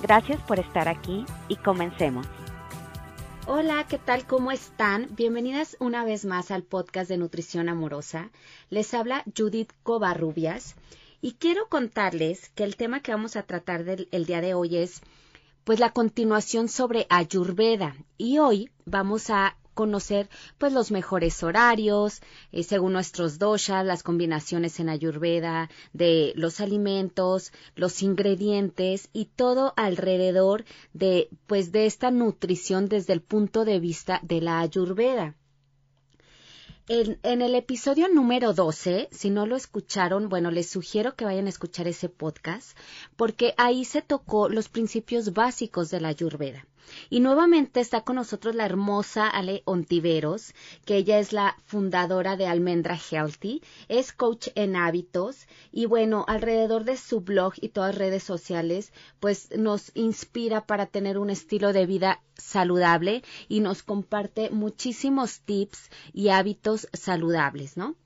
Gracias por estar aquí y comencemos. Hola, ¿qué tal? ¿Cómo están? Bienvenidas una vez más al podcast de Nutrición Amorosa. Les habla Judith Covarrubias y quiero contarles que el tema que vamos a tratar el día de hoy es pues la continuación sobre Ayurveda y hoy vamos a conocer pues los mejores horarios, eh, según nuestros doshas, las combinaciones en ayurveda de los alimentos, los ingredientes y todo alrededor de pues de esta nutrición desde el punto de vista de la ayurveda. En, en, el episodio número 12, si no lo escucharon, bueno, les sugiero que vayan a escuchar ese podcast, porque ahí se tocó los principios básicos de la Ayurveda. Y nuevamente está con nosotros la hermosa Ale Ontiveros, que ella es la fundadora de Almendra Healthy, es coach en hábitos y bueno, alrededor de su blog y todas las redes sociales, pues nos inspira para tener un estilo de vida saludable y nos comparte muchísimos tips y hábitos saludables, ¿no?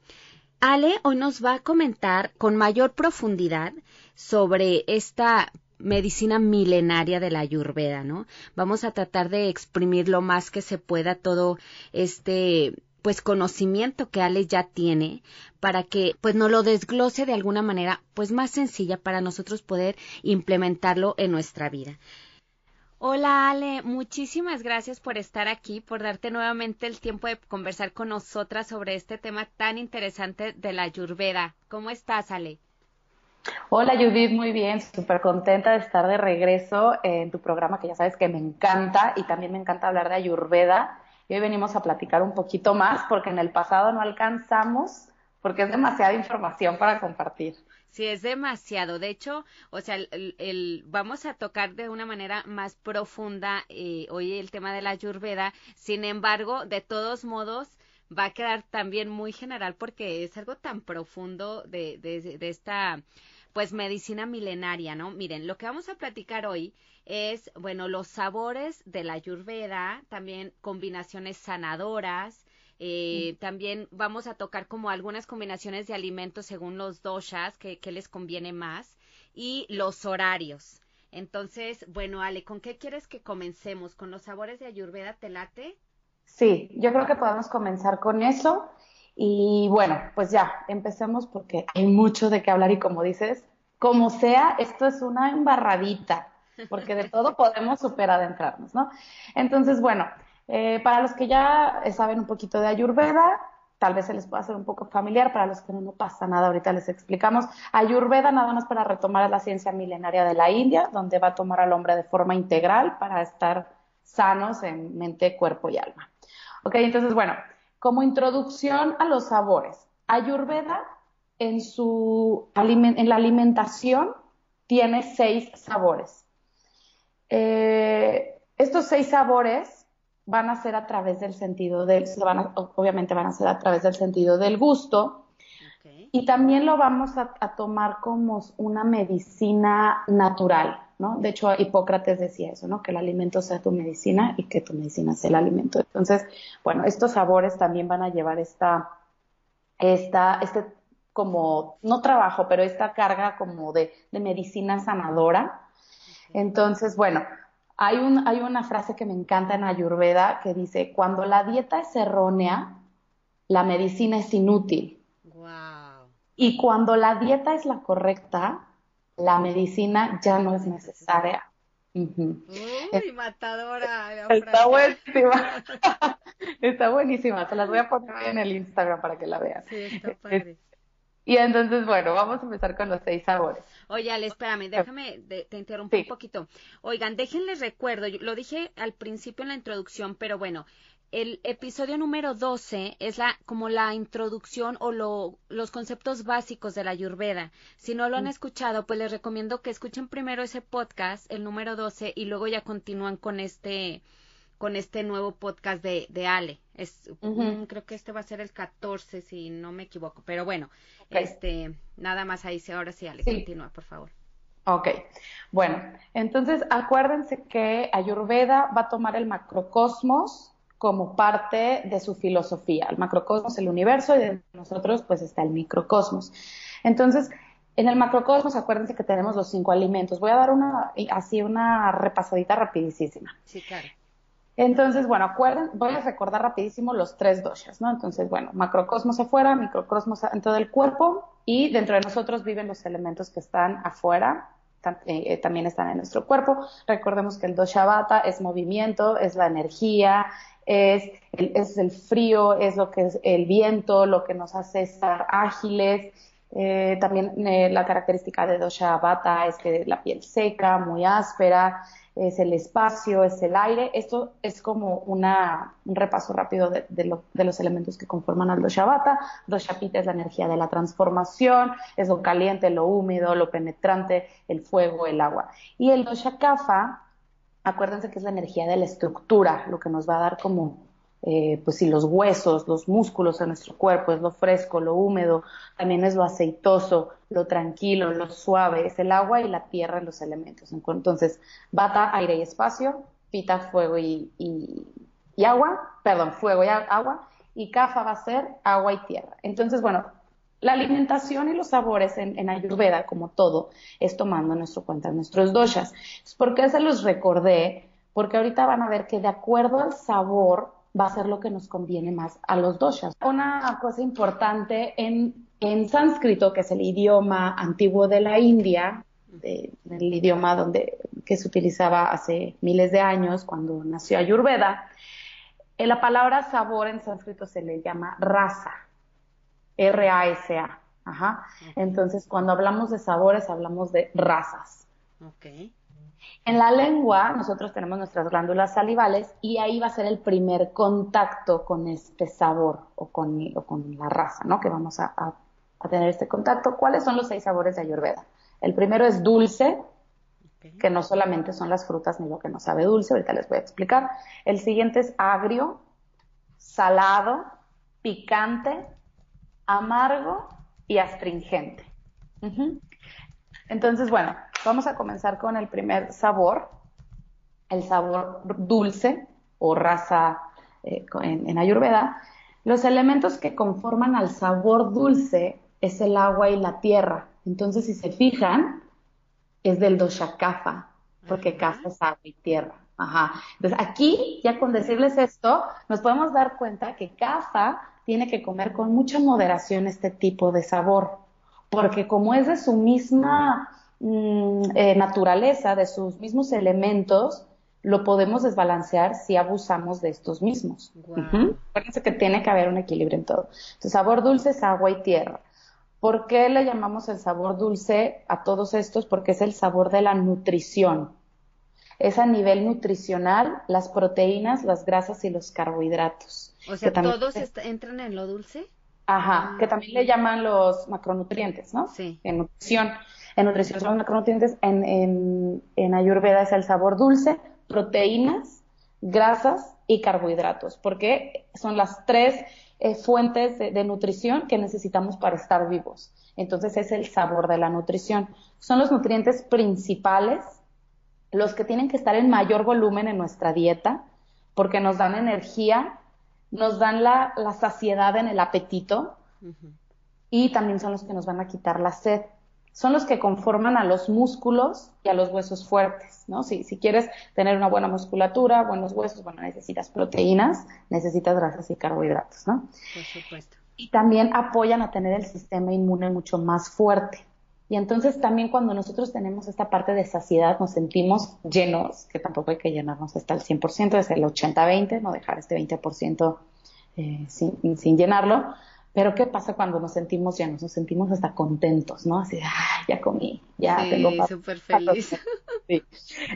Ale hoy nos va a comentar con mayor profundidad sobre esta medicina milenaria de la Ayurveda, ¿no? Vamos a tratar de exprimir lo más que se pueda todo este pues conocimiento que Ale ya tiene para que pues nos lo desglose de alguna manera pues más sencilla para nosotros poder implementarlo en nuestra vida. Hola Ale, muchísimas gracias por estar aquí, por darte nuevamente el tiempo de conversar con nosotras sobre este tema tan interesante de la Ayurveda. ¿Cómo estás, Ale? Hola Judith, muy bien, súper contenta de estar de regreso en tu programa que ya sabes que me encanta y también me encanta hablar de Ayurveda. Y hoy venimos a platicar un poquito más porque en el pasado no alcanzamos porque es demasiada información para compartir. Sí, es demasiado. De hecho, o sea, el, vamos a tocar de una manera más profunda eh, hoy el tema de la Ayurveda. Sin embargo, de todos modos, va a quedar también muy general porque es algo tan profundo de, de, de esta pues medicina milenaria, ¿no? Miren, lo que vamos a platicar hoy es, bueno, los sabores de la ayurveda, también combinaciones sanadoras, eh, también vamos a tocar como algunas combinaciones de alimentos según los doshas, que, les conviene más, y los horarios. Entonces, bueno, Ale, ¿con qué quieres que comencemos? ¿Con los sabores de Ayurveda te late? Sí, yo creo que podemos comenzar con eso. Y bueno, pues ya, empecemos porque hay mucho de qué hablar y como dices, como sea, esto es una embarradita, porque de todo podemos super adentrarnos, ¿no? Entonces, bueno, eh, para los que ya saben un poquito de Ayurveda, tal vez se les pueda hacer un poco familiar, para los que no, no pasa nada, ahorita les explicamos. Ayurveda nada más para retomar la ciencia milenaria de la India, donde va a tomar al hombre de forma integral para estar sanos en mente, cuerpo y alma. Ok, entonces, bueno, como introducción a los sabores. Ayurveda en, su, en la alimentación tiene seis sabores. Eh, estos seis sabores van a ser a través del sentido del, obviamente van a ser a través del sentido del gusto. Y también lo vamos a, a, tomar como una medicina natural, ¿no? De hecho, Hipócrates decía eso, ¿no? Que el alimento sea tu medicina y que tu medicina sea el alimento. Entonces, bueno, estos sabores también van a llevar esta, esta, este como, no trabajo, pero esta carga como de, de medicina sanadora. Entonces, bueno, hay, un, hay una frase que me encanta en Ayurveda que dice, cuando la dieta es errónea, la medicina es inútil. Y cuando la dieta es la correcta, la medicina ya no es necesaria. Uy, matadora. Está buenísima. está buenísima. Se las voy a poner en el Instagram para que la vean. Sí, está padre. Y entonces, bueno, vamos a empezar con los seis sabores. Oye, Ale, espérame, déjame, te interrumpo un poquito. Oigan, déjenles recuerdo, lo dije al principio en la introducción, pero bueno, el episodio número 12 es la como la introducción o lo, los conceptos básicos de la Ayurveda. Si no lo han mm. escuchado, pues les recomiendo que escuchen primero ese podcast, el número 12, y luego ya continúan con este con este nuevo podcast de, de Ale. Es, mm, creo que este va a ser el 14, si no me equivoco. Pero bueno, este, nada más ahí, ahora sí, Ale, continúa, por favor. Ok, bueno, entonces acuérdense que Ayurveda va a tomar el macrocosmos como parte de su filosofía. El macrocosmos, el universo, y de nosotros pues está el microcosmos. Entonces, en el macrocosmos, acuérdense que tenemos los cinco alimentos. Voy a dar una, así una repasadita rapidísima. Sí, claro. Entonces, bueno, acuerden, voy a recordar rapidísimo los tres doshas, ¿no? Entonces, bueno, macrocosmos afuera, microcosmos en todo el cuerpo y dentro de nosotros viven los elementos que están afuera, eh, eh, también están en nuestro cuerpo. Recordemos que el dosha vata es movimiento, es la energía, es el, es el frío, es lo que es el viento, lo que nos hace estar ágiles. Eh, también la característica de dosha vata es que la piel seca, muy áspera, es el espacio, es el aire. Esto es como una, un repaso rápido de, de, los elementos que conforman al Doshavata. Doshapita es la energía de la transformación, es lo caliente, lo húmedo, lo penetrante, el fuego, el agua. Y el Doshakafa, acuérdense que es la energía de la estructura, lo que nos va a dar como eh, pues si los huesos, los músculos de nuestro cuerpo, es lo fresco, lo húmedo, también es lo aceitoso, lo tranquilo, lo suave, es el agua y la tierra en los elementos. Entonces, bata, aire y espacio, pita, fuego y, y, agua, perdón, fuego y agua, y kafa va a ser agua y tierra. Entonces, bueno, la alimentación y los sabores en, Ayurveda, como todo, es tomando en nuestro cuenta nuestros doshas. ¿Por qué se los recordé? Porque ahorita van a ver que de acuerdo al sabor va a ser lo que nos conviene más a los doshas. Una cosa importante en, en sánscrito, que es el idioma antiguo de la India, el idioma donde, que se utilizaba hace miles de años cuando nació Ayurveda, en la palabra sabor en sánscrito se le llama rasa, R-A-S-A. Ajá. Entonces, cuando hablamos de sabores, hablamos de razas. Okay. En la lengua nosotros tenemos nuestras glándulas salivales y ahí va a ser el primer contacto con este sabor o con, la raza, ¿no? Que vamos a, tener este contacto. ¿Cuáles son los seis sabores de Ayurveda? El primero es dulce, que no solamente son las frutas ni lo que nos sabe dulce, ahorita les voy a explicar. El siguiente es agrio, salado, picante, amargo y astringente. Entonces, bueno, vamos a comenzar con el primer sabor, el sabor dulce o raza eh, en, Ayurveda. Los elementos que conforman al sabor dulce es el agua y la tierra. Entonces, si se fijan, es del dosha kapha, porque kapha es agua y tierra. Ajá. Entonces, aquí, ya con decirles esto, nos podemos dar cuenta que kapha tiene que comer con mucha moderación este tipo de sabor porque como es de su misma mm, eh, naturaleza, de sus mismos elementos, lo podemos desbalancear si abusamos de estos mismos. Acuérdense que tiene que haber un equilibrio en todo. Entonces, sabor dulce es agua y tierra. ¿Por qué le llamamos el sabor dulce a todos estos? Porque es el sabor de la nutrición. Es a nivel nutricional las proteínas, las grasas y los carbohidratos. O sea, ¿todos entran en lo dulce? Ajá, que también le llaman los macronutrientes, ¿no? Sí. En nutrición. En nutrición son los macronutrientes, en, en, en Ayurveda es el sabor dulce, proteínas, grasas y carbohidratos, porque son las tres eh, fuentes de, de, nutrición que necesitamos para estar vivos. Entonces es el sabor de la nutrición. Son los nutrientes principales, los que tienen que estar en mayor volumen en nuestra dieta, porque nos dan energía nos dan la, saciedad en el apetito y también son los que nos van a quitar la sed. Son los que conforman a los músculos y a los huesos fuertes, ¿no? Si, si quieres tener una buena musculatura, buenos huesos, bueno, necesitas proteínas, necesitas grasas y carbohidratos, ¿no? Por supuesto. Y también apoyan a tener el sistema inmune mucho más fuerte. Y entonces también cuando nosotros tenemos esta parte de saciedad nos sentimos llenos, que tampoco hay que llenarnos hasta el 100%, es el 80-20, no dejar este 20% eh, sin, sin, llenarlo. Pero ¿qué pasa cuando nos sentimos llenos? Nos sentimos hasta contentos, ¿no? Así, ah, ya comí, ya sí, tengo súper feliz. sí.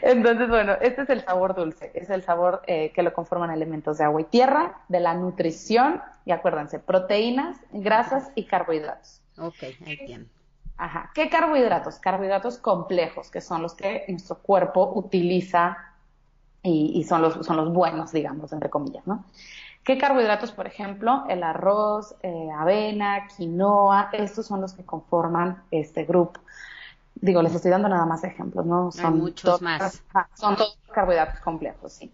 Entonces, bueno, este es el sabor dulce, es el sabor eh, que lo conforman elementos de agua y tierra, de la nutrición, y acuérdense, proteínas, grasas y carbohidratos. Ok, entiendo. Ajá. ¿Qué carbohidratos? Carbohidratos complejos, que son los que nuestro cuerpo utiliza y, son, los, son los buenos, digamos, entre comillas, ¿no? ¿Qué carbohidratos, por ejemplo? El arroz, eh, avena, quinoa, estos son los que conforman este grupo. Digo, les estoy dando nada más ejemplos, ¿no? Son muchos más. Son todos carbohidratos complejos, sí.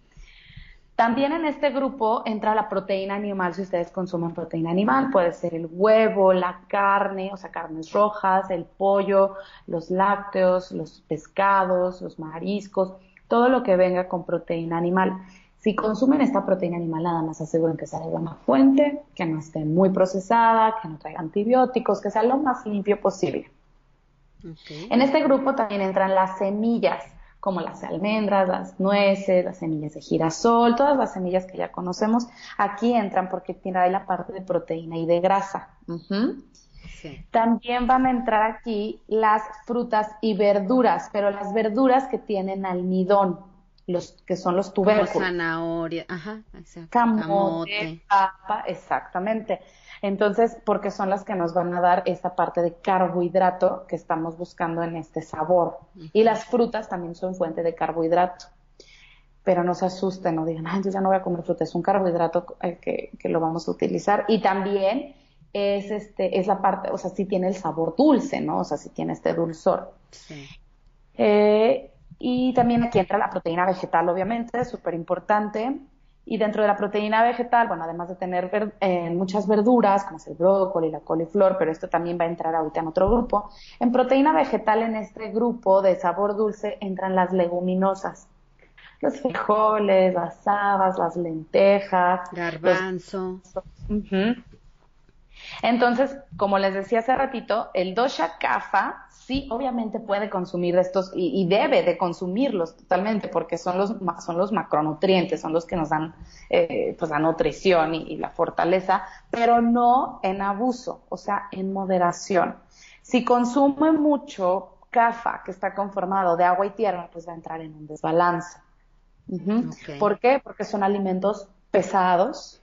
También en este grupo entra la proteína animal, si ustedes consumen proteína animal, puede ser el huevo, la carne, o sea, carnes rojas, el pollo, los lácteos, los pescados, los mariscos, todo lo que venga con proteína animal. Si consumen esta proteína animal, nada más aseguren que sea de buena fuente, que no esté muy procesada, que no traiga antibióticos, que sea lo más limpio posible. En este grupo también entran las semillas, como las almendras, las nueces, las semillas de girasol, todas las semillas que ya conocemos, aquí entran porque tiene la parte de proteína y de grasa. También van a entrar aquí las frutas y verduras, pero las verduras que tienen almidón los que son los tubérculos. zanahoria, ajá, Camote, papa, exactamente. Entonces, porque son las que nos van a dar esa parte de carbohidrato que estamos buscando en este sabor. Y las frutas también son fuente de carbohidrato. Pero no se asusten, no digan, ay, yo ya no voy a comer fruta, es un carbohidrato eh, que, que lo vamos a utilizar. Y también es este, es la parte, o sea, sí tiene el sabor dulce, ¿no? O sea, sí tiene este dulzor. Sí. Eh, y también aquí entra la proteína vegetal, obviamente, súper importante. Y dentro de la proteína vegetal, bueno, además de tener eh, muchas verduras, como es el brócoli, la coliflor, pero esto también va a entrar ahorita en otro grupo. En proteína vegetal, en este grupo de sabor dulce, entran las leguminosas. Los frijoles, las habas, las lentejas. Garbanzo. Entonces, como les decía hace ratito, el dosha kapha sí, obviamente puede consumir estos y, debe de consumirlos totalmente porque son los, son los macronutrientes, son los que nos dan eh, pues la nutrición y, la fortaleza, pero no en abuso, o sea, en moderación. Si consume mucho CAFA, que está conformado de agua y tierra, pues va a entrar en un desbalance. ¿Por qué? Porque son alimentos pesados,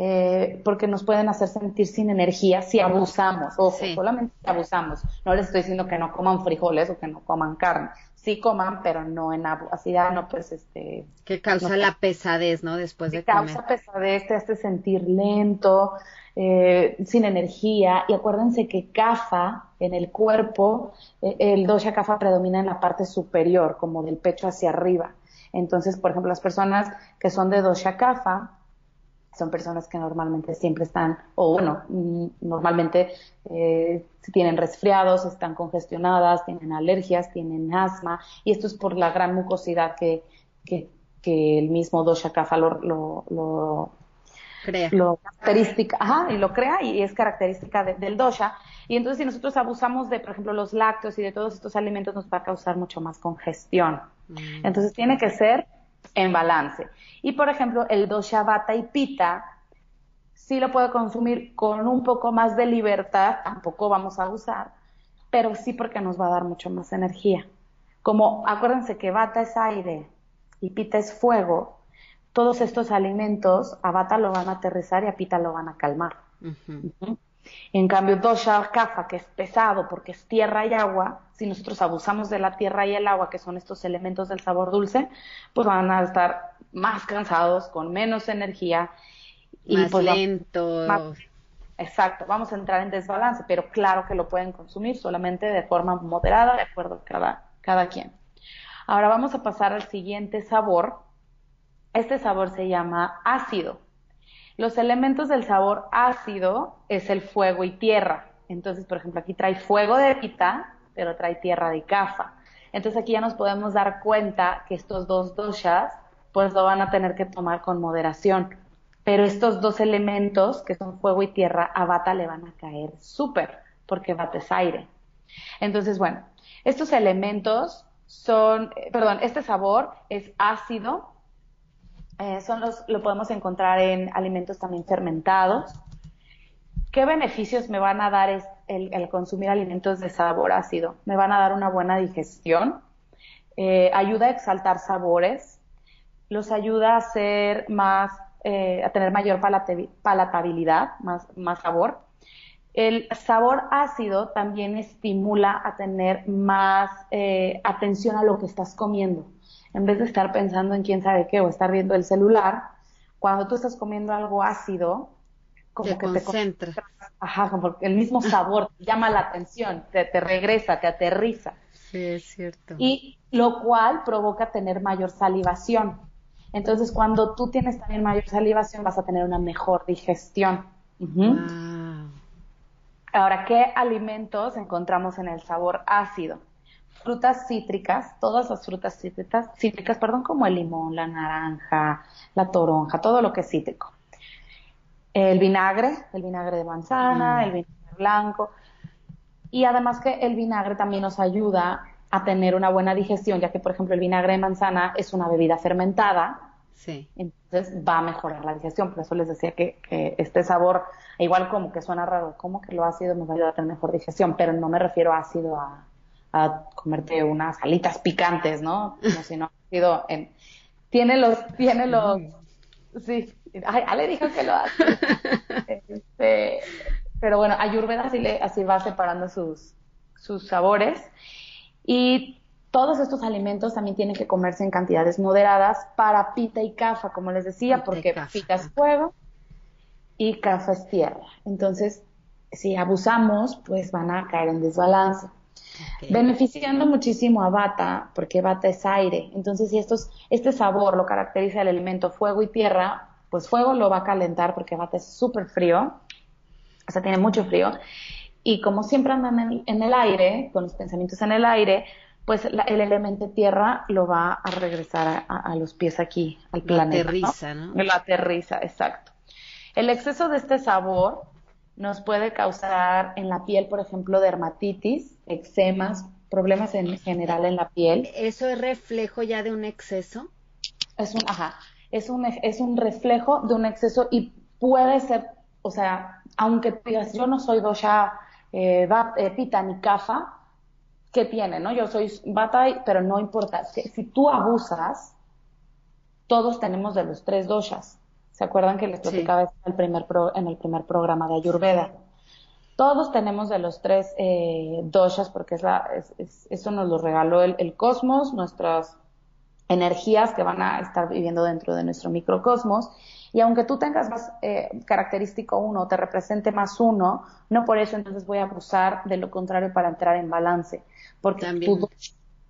eh, porque nos pueden hacer sentir sin energía si abusamos, ojo, solamente si abusamos. No les estoy diciendo que no coman frijoles o que no coman carne. Sí coman, pero no en. Así ya no, pues este. Que causa la pesadez, ¿no? Después de comer. Causa pesadez, te hace sentir lento, eh, sin energía. Y acuérdense que CAFA en el cuerpo, eh, el dosha CAFA predomina en la parte superior, como del pecho hacia arriba. Entonces, por ejemplo, las personas que son de dosha CAFA son personas que normalmente siempre están, o bueno, mm, normalmente eh, tienen resfriados, están congestionadas, tienen alergias, tienen asma, y esto es por la gran mucosidad que, que, el mismo dosha kapha lo, lo, crea. Lo característica, ajá, y lo crea y es característica del dosha. Y entonces si nosotros abusamos de, por ejemplo, los lácteos y de todos estos alimentos nos va a causar mucho más congestión. Mm. Entonces tiene que ser en balance. Y por ejemplo, el dosha vata y pita sí lo puedo consumir con un poco más de libertad, tampoco vamos a usar, pero sí porque nos va a dar mucho más energía. Como acuérdense que vata es aire y pita es fuego, todos estos alimentos a vata lo van a aterrizar y a pita lo van a calmar. En cambio, dosha kapha, que es pesado porque es tierra y agua, si nosotros abusamos de la tierra y el agua, que son estos elementos del sabor dulce, pues van a estar más cansados, con menos energía. Y más pues, lento. exacto, vamos a entrar en desbalance, pero claro que lo pueden consumir solamente de forma moderada, de acuerdo a cada, cada quien. Ahora vamos a pasar al siguiente sabor. Este sabor se llama ácido. Los elementos del sabor ácido es el fuego y tierra. Entonces, por ejemplo, aquí trae fuego de pita, pero trae tierra de cafa. Entonces aquí ya nos podemos dar cuenta que estos dos doshas pues lo van a tener que tomar con moderación. Pero estos dos elementos, que son fuego y tierra, a Bata le van a caer súper, porque Bata es aire. Entonces, bueno, estos elementos son, eh, perdón, este sabor es ácido, eh, son los, lo podemos encontrar en alimentos también fermentados. ¿Qué beneficios me van a dar el, consumir alimentos de sabor ácido? Me van a dar una buena digestión, eh, ayuda a exaltar sabores, los ayuda a ser más, eh, a tener mayor palatabilidad, más, más sabor. El sabor ácido también estimula a tener más eh, atención a lo que estás comiendo. En vez de estar pensando en quién sabe qué o estar viendo el celular, cuando tú estás comiendo algo ácido, como que te Ajá, porque el mismo sabor te llama la atención, te, te regresa, te aterriza. Sí, es cierto. Y lo cual provoca tener mayor salivación. Entonces, cuando tú tienes también mayor salivación, vas a tener una mejor digestión. Ahora, ¿qué alimentos encontramos en el sabor ácido? Frutas cítricas, todas las frutas cítricas, cítricas, perdón, como el limón, la naranja, la toronja, todo lo que es cítrico. El vinagre, el vinagre de manzana, mm. el vinagre blanco. Y además que el vinagre también nos ayuda a tener una buena digestión, ya que, por ejemplo, el vinagre de manzana es una bebida fermentada. Sí. Entonces va a mejorar la digestión. Por eso les decía que, que este sabor igual como que suena raro, como que lo ácido nos ayuda a tener mejor digestión, pero no me refiero a ácido a, comerte unas alitas picantes, ¿no? Como si no ácido en... Tiene los, tiene los, sí, ay, Ale dijo que lo hace. Este, pero bueno, Ayurveda así, le, así va separando sus, sus sabores. Y todos estos alimentos también tienen que comerse en cantidades moderadas para pita y cafa, como les decía, porque pita es fuego y café es tierra. Entonces, si abusamos, pues van a caer en desbalance. Beneficiando muchísimo a bata, porque bata es aire. Entonces, si estos, este sabor lo caracteriza el elemento fuego y tierra, pues fuego lo va a calentar porque bata es súper frío, o sea, tiene mucho frío. Y como siempre andan en, el aire, con los pensamientos en el aire, pues el elemento tierra lo va a regresar a, los pies aquí, al planeta. Lo aterriza, ¿no? Lo aterriza, exacto. El exceso de este sabor nos puede causar en la piel, por ejemplo, dermatitis, eczemas, problemas en general en la piel. ¿Eso es reflejo ya de un exceso? Es un, ajá, es un, es un reflejo de un exceso y puede ser, o sea, aunque digas, yo no soy dosha, eh, eh, pita ni kafa, ¿qué tiene, no? Yo soy bata, pero no importa. Si, si tú abusas, todos tenemos de los tres doshas. ¿Se acuerdan que les platicaba en, el primer en el primer programa de Ayurveda? Todos tenemos de los tres eh, doshas porque es la, eso nos lo regaló el, cosmos, nuestras energías que van a estar viviendo dentro de nuestro microcosmos. Y aunque tú tengas más eh, característico uno, te represente más uno, no por eso entonces voy a abusar de lo contrario para entrar en balance. Porque tu,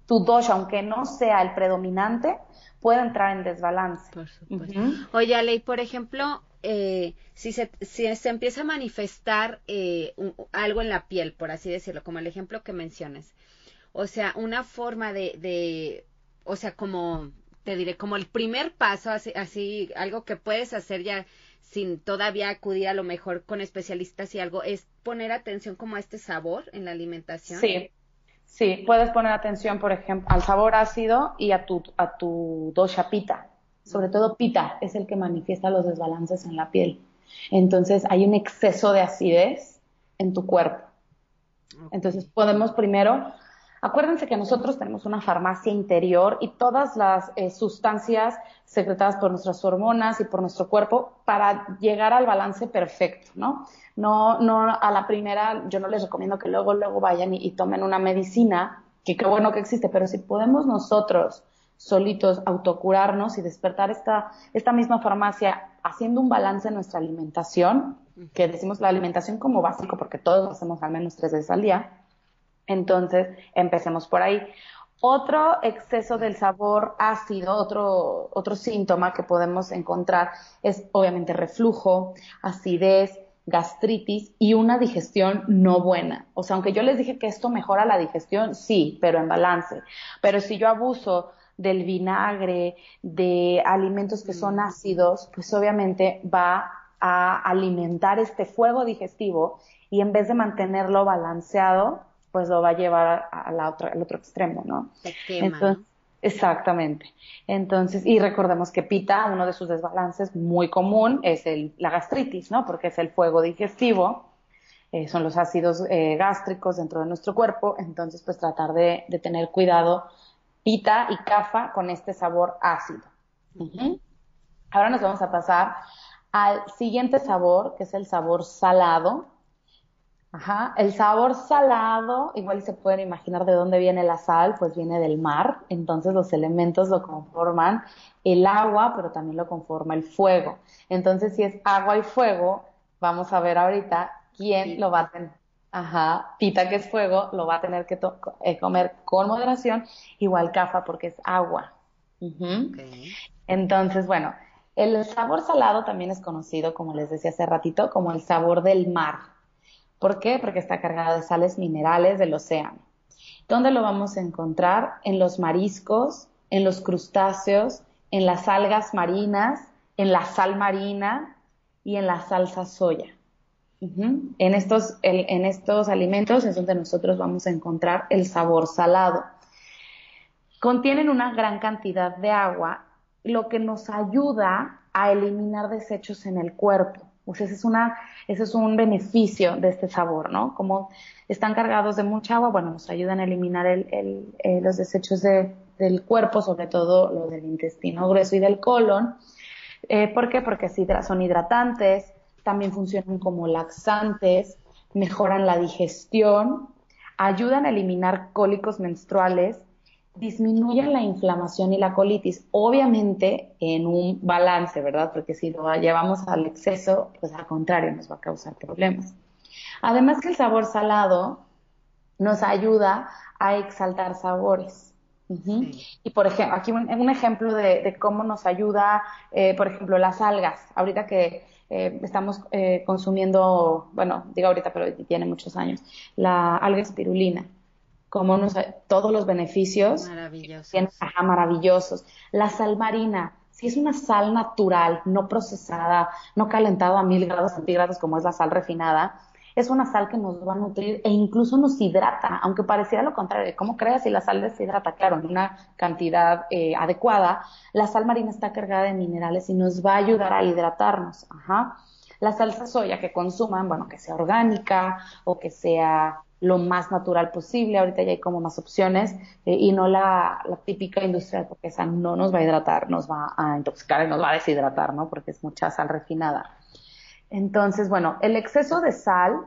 tu dosha, aunque no sea el predominante, puede entrar en desbalance. Por supuesto. Oye, Ale, por ejemplo, eh, si, se, si se empieza a manifestar eh, algo en la piel, por así decirlo, como el ejemplo que mencionas, o sea, una forma de, de o sea, como te diré, como el primer paso, así, así, algo que puedes hacer ya sin todavía acudir a lo mejor con especialistas y algo, es poner atención como a este sabor en la alimentación. Sí, Sí, puedes poner atención, por ejemplo, al sabor ácido y a tu, a tu dosha pita. Sobre todo pita es el que manifiesta los desbalances en la piel. Entonces hay un exceso de acidez en tu cuerpo. Entonces podemos primero, acuérdense que nosotros tenemos una farmacia interior y todas las eh, sustancias secretadas por nuestras hormonas y por nuestro cuerpo para llegar al balance perfecto, ¿no? no, no a la primera, yo no les recomiendo que luego, luego vayan y, tomen una medicina, que qué bueno que existe, pero si podemos nosotros solitos autocurarnos y despertar esta, esta misma farmacia haciendo un balance en nuestra alimentación, que decimos la alimentación como básico porque todos hacemos al menos tres veces al día, entonces empecemos por ahí. Otro exceso del sabor ácido, otro, otro síntoma que podemos encontrar es obviamente reflujo, acidez, gastritis y una digestión no buena. O sea, aunque yo les dije que esto mejora la digestión, sí, pero en balance. Pero si yo abuso del vinagre, de alimentos que son mm. ácidos, pues obviamente va a alimentar este fuego digestivo y en vez de mantenerlo balanceado, pues lo va a llevar a la otra, al otro extremo, ¿no? Entonces, Exactamente. Entonces, y recordemos que pita, uno de sus desbalances muy común es el, la gastritis, ¿no? Porque es el fuego digestivo, eh, son los ácidos eh, gástricos dentro de nuestro cuerpo, entonces pues tratar de, de, tener cuidado pita y cafa con este sabor ácido. Ahora nos vamos a pasar al siguiente sabor, que es el sabor salado. Ajá, el sabor salado, igual se pueden imaginar de dónde viene la sal, pues viene del mar, entonces los elementos lo conforman el agua, pero también lo conforma el fuego. Entonces, si es agua y fuego, vamos a ver ahorita quién lo va a tener. Ajá, pita que es fuego, lo va a tener que eh, comer con moderación, igual cafa porque es agua. Entonces, bueno, el sabor salado también es conocido, como les decía hace ratito, como el sabor del mar. ¿Por qué? Porque está cargado de sales minerales del océano. ¿Dónde lo vamos a encontrar? En los mariscos, en los crustáceos, en las algas marinas, en la sal marina y en la salsa soya. en, estos, en estos alimentos es donde nosotros vamos a encontrar el sabor salado. Contienen una gran cantidad de agua, lo que nos ayuda a eliminar desechos en el cuerpo. Sea, ese es, una, ese es un beneficio de este sabor, ¿no? Como están cargados de mucha agua, bueno, nos ayudan a eliminar el, eh, los desechos del cuerpo, sobre todo los del intestino grueso y del colon. Eh, ¿Por qué? Porque son hidratantes, también funcionan como laxantes, mejoran la digestión, ayudan a eliminar cólicos menstruales, disminuyen la inflamación y la colitis, obviamente en un balance, ¿verdad? Porque si lo llevamos al exceso, pues al contrario, nos va a causar problemas. Además que el sabor salado nos ayuda a exaltar sabores. Y por ejemplo, aquí un, ejemplo de, cómo nos ayuda, eh, por ejemplo, las algas. Ahorita que eh, estamos eh, consumiendo, bueno, digo ahorita, pero tiene muchos años, la alga espirulina como nos, todos los beneficios maravillosos. maravillosos. La sal marina, si es una sal natural, no procesada, no calentada a mil grados centígrados como es la sal refinada, es una sal que nos va a nutrir e incluso nos hidrata, aunque pareciera lo contrario. ¿Cómo creas si la sal deshidrata? Claro, en una cantidad eh, adecuada, la sal marina está cargada de minerales y nos va a ayudar a hidratarnos. Ajá. La salsa soya que consuman, bueno, que sea orgánica o que sea lo más natural posible. Ahorita ya hay como más opciones eh, y no la, típica industrial, porque esa no nos va a hidratar, nos va a intoxicar y nos va a deshidratar, ¿no? Porque es mucha sal refinada. Entonces, bueno, el exceso de sal,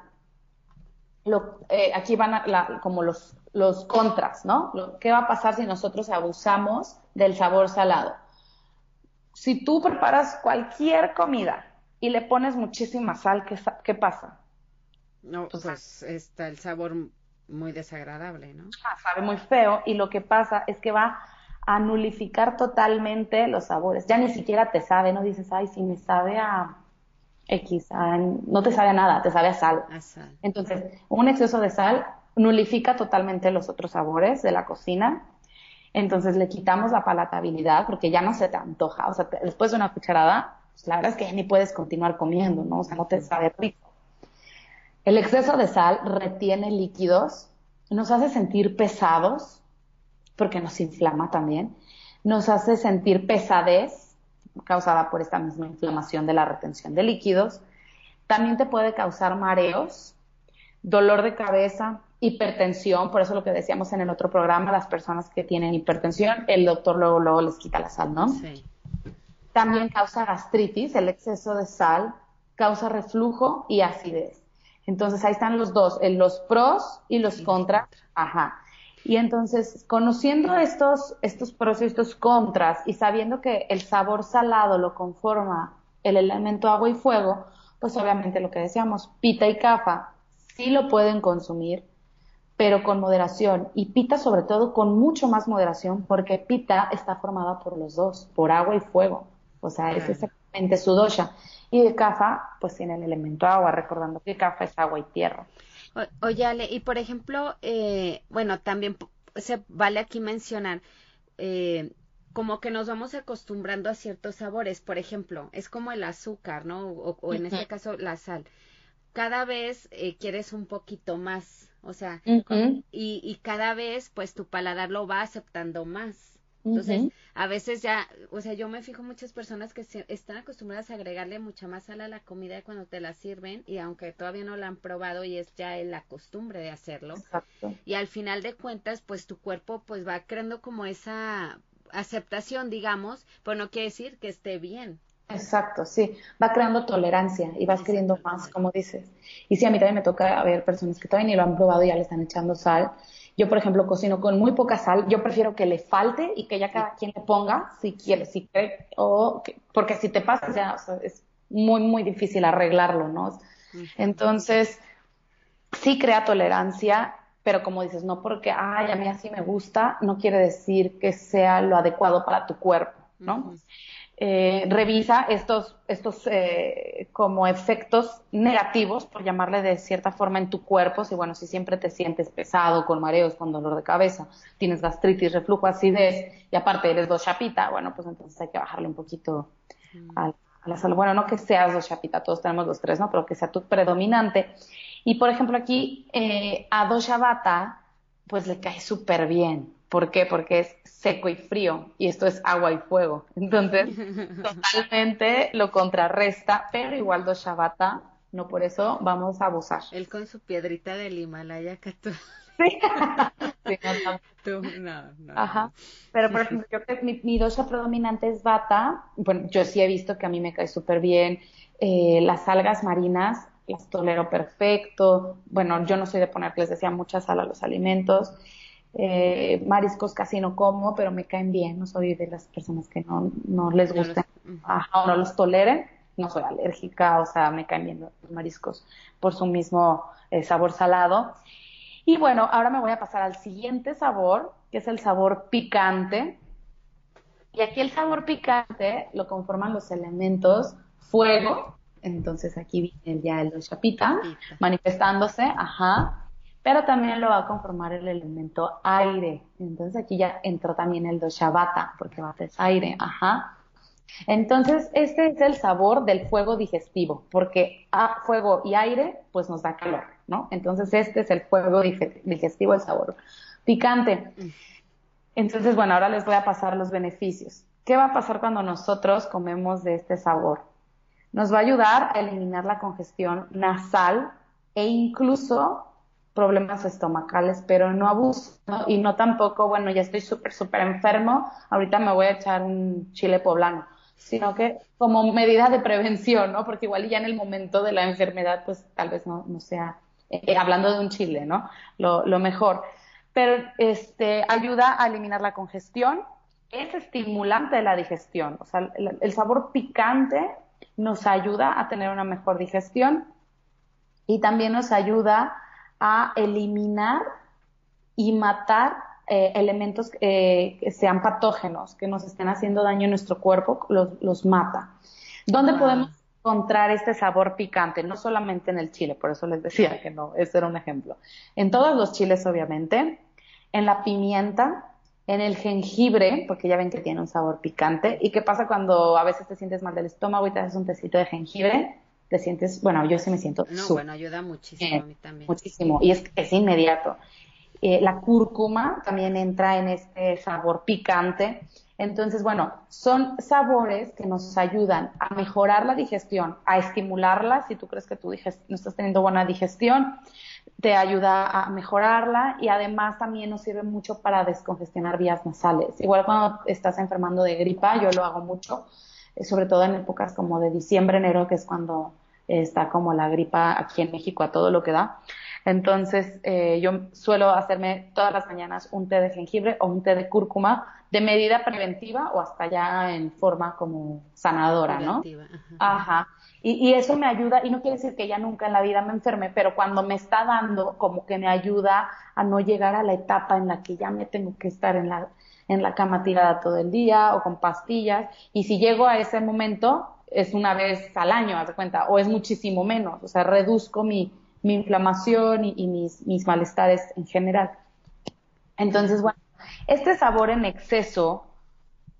eh, aquí van a, como los, los contras, ¿no? ¿Qué va a pasar si nosotros abusamos del sabor salado? Si tú preparas cualquier comida y le pones muchísima sal, ¿qué, qué pasa? No, pues, está el sabor muy desagradable, ¿no? Sabe muy feo y lo que pasa es que va a nulificar totalmente los sabores. Ya ni siquiera te sabe, no dices, ay, si me sabe a X, no te sabe a nada, te sabe a sal. a sal. Entonces, un exceso de sal nulifica totalmente los otros sabores de la cocina. Entonces le quitamos la palatabilidad porque ya no se te antoja. O sea, después de una cucharada, pues la verdad es que ya ni puedes continuar comiendo, ¿no? O sea, no te sabe rico. El exceso de sal retiene líquidos, nos hace sentir pesados, porque nos inflama también, nos hace sentir pesadez, causada por esta misma inflamación de la retención de líquidos. También te puede causar mareos, dolor de cabeza, hipertensión, por eso lo que decíamos en el otro programa, las personas que tienen hipertensión, el doctor luego, luego les quita la sal, ¿no? Sí. También causa gastritis, el exceso de sal, causa reflujo y acidez. Entonces ahí están los dos, los pros y los contras. Ajá. Y entonces, conociendo estos, estos pros y estos contras y sabiendo que el sabor salado lo conforma el elemento agua y fuego, pues obviamente lo que decíamos, pita y cafa sí lo pueden consumir, pero con moderación. Y pita sobre todo con mucho más moderación porque pita está formada por los dos, por agua y fuego. O sea, es exactamente su dosha. Y de cafa, pues tiene el elemento agua, recordando que cafa es agua y tierra. oye, Ale, y por ejemplo, eh, bueno, también se vale aquí mencionar, eh, como que nos vamos acostumbrando a ciertos sabores. Por ejemplo, es como el azúcar, ¿no? O, en este caso, la sal. Cada vez eh, quieres un poquito más, o sea, y, y cada vez, pues tu paladar lo va aceptando más. Entonces, a veces ya, o sea, yo me fijo muchas personas que están acostumbradas a agregarle mucha más sal a la comida cuando te la sirven y aunque todavía no la han probado y es ya la costumbre de hacerlo. Exacto. Y al final de cuentas, pues tu cuerpo pues va creando como esa aceptación, digamos, pero no quiere decir que esté bien. Exacto, sí, va creando tolerancia y vas queriendo más, como dices. Y sí, a mí también me toca ver personas que todavía ni lo han probado y ya le están echando sal yo, por ejemplo, cocino con muy poca sal. Yo prefiero que le falte y que ya cada quien le ponga, si quiere, si cree, o porque si te pasa ya es muy, muy difícil arreglarlo, ¿no? Entonces, sí crea tolerancia, pero como dices, no porque, ay, a mí así me gusta, no quiere decir que sea lo adecuado para tu cuerpo, ¿no? Eh, revisa estos, estos eh, como efectos negativos, por llamarle de cierta forma, en tu cuerpo. Si, bueno, si siempre te sientes pesado, con mareos, con dolor de cabeza, tienes gastritis, reflujo, acidez, y aparte eres dos chapita, bueno, pues entonces hay que bajarle un poquito a, la salud. Bueno, no que seas dos chapita, todos tenemos los tres, ¿no? Pero que sea tu predominante. Y, por ejemplo, aquí eh, a dosha bata, pues le cae súper bien. ¿Por qué? Porque es seco y frío y esto es agua y fuego. Entonces, totalmente lo contrarresta, pero igual dos Shabata, no por eso vamos a abusar. Él con su piedrita del Himalaya que tú. Sí. no, no, no, Ajá. Pero por ejemplo, yo que mi, mi dosha predominante es bata. Bueno, yo sí he visto que a mí me cae súper bien. Eh, las algas marinas las tolero perfecto. Bueno, yo no soy de poner, les decía, mucha sal a los alimentos. Eh, mariscos casi no como, pero me caen bien. No soy de las personas que no, no les gusta o no los toleren. No soy alérgica, o sea, me caen bien los mariscos por su mismo eh, sabor salado. Y bueno, ahora me voy a pasar al siguiente sabor, que es el sabor picante. Y aquí el sabor picante lo conforman los elementos fuego, entonces aquí viene ya el chapita manifestándose, ajá, pero también lo va a conformar el elemento aire. Entonces aquí ya entró también el doshabata, porque bata es aire, ajá. Entonces, este es el sabor del fuego digestivo, porque a fuego y aire, pues nos da calor, ¿no? Entonces, este es el fuego digestivo, el sabor picante. Entonces, bueno, ahora les voy a pasar los beneficios. ¿Qué va a pasar cuando nosotros comemos de este sabor? Nos va a ayudar a eliminar la congestión nasal e incluso problemas estomacales, pero no abuso y no tampoco, bueno, ya estoy súper, súper enfermo, ahorita me voy a echar un chile poblano, sino que como medida de prevención, ¿no? Porque igual ya en el momento de la enfermedad, pues tal vez no, no sea, eh, hablando de un chile, ¿no? Lo, mejor. Pero este, ayuda a eliminar la congestión, es estimulante de la digestión, o sea, el sabor picante nos ayuda a tener una mejor digestión y también nos ayuda a eliminar y matar eh, elementos eh, que sean patógenos, que nos estén haciendo daño en nuestro cuerpo, los, mata. ¿Dónde podemos encontrar este sabor picante? No solamente en el chile, por eso les decía que no, ese era un ejemplo. En todos los chiles, obviamente, en la pimienta, en el jengibre, porque ya ven que tiene un sabor picante. ¿Y qué pasa cuando a veces te sientes mal del estómago y te haces un tecito de jengibre? Te sientes, bueno, yo sí me siento. No, bueno, ayuda muchísimo a mí también. Muchísimo, y es, es inmediato. Eh, la cúrcuma también entra en este sabor picante. Entonces, bueno, son sabores que nos ayudan a mejorar la digestión, a estimularla. Si tú crees que tú no estás teniendo buena digestión, te ayuda a mejorarla y además también nos sirve mucho para descongestionar vías nasales. Igual cuando estás enfermando de gripa, yo lo hago mucho, eh, sobre todo en épocas como de diciembre, enero, que es cuando está como la gripa aquí en México a todo lo que da. Entonces, eh, yo suelo hacerme todas las mañanas un té de jengibre o un té de cúrcuma de medida preventiva o hasta ya en forma como sanadora, ¿no? Ajá. Y, y, eso me ayuda, y no quiere decir que ya nunca en la vida me enferme, pero cuando me está dando, como que me ayuda a no llegar a la etapa en la que ya me tengo que estar en la, en la cama tirada todo el día o con pastillas. Y si llego a ese momento, es una vez al año, haz cuenta, o es muchísimo menos, o sea, reduzco mi, mi inflamación y, mis, mis, malestares en general. Entonces, bueno, este sabor en exceso,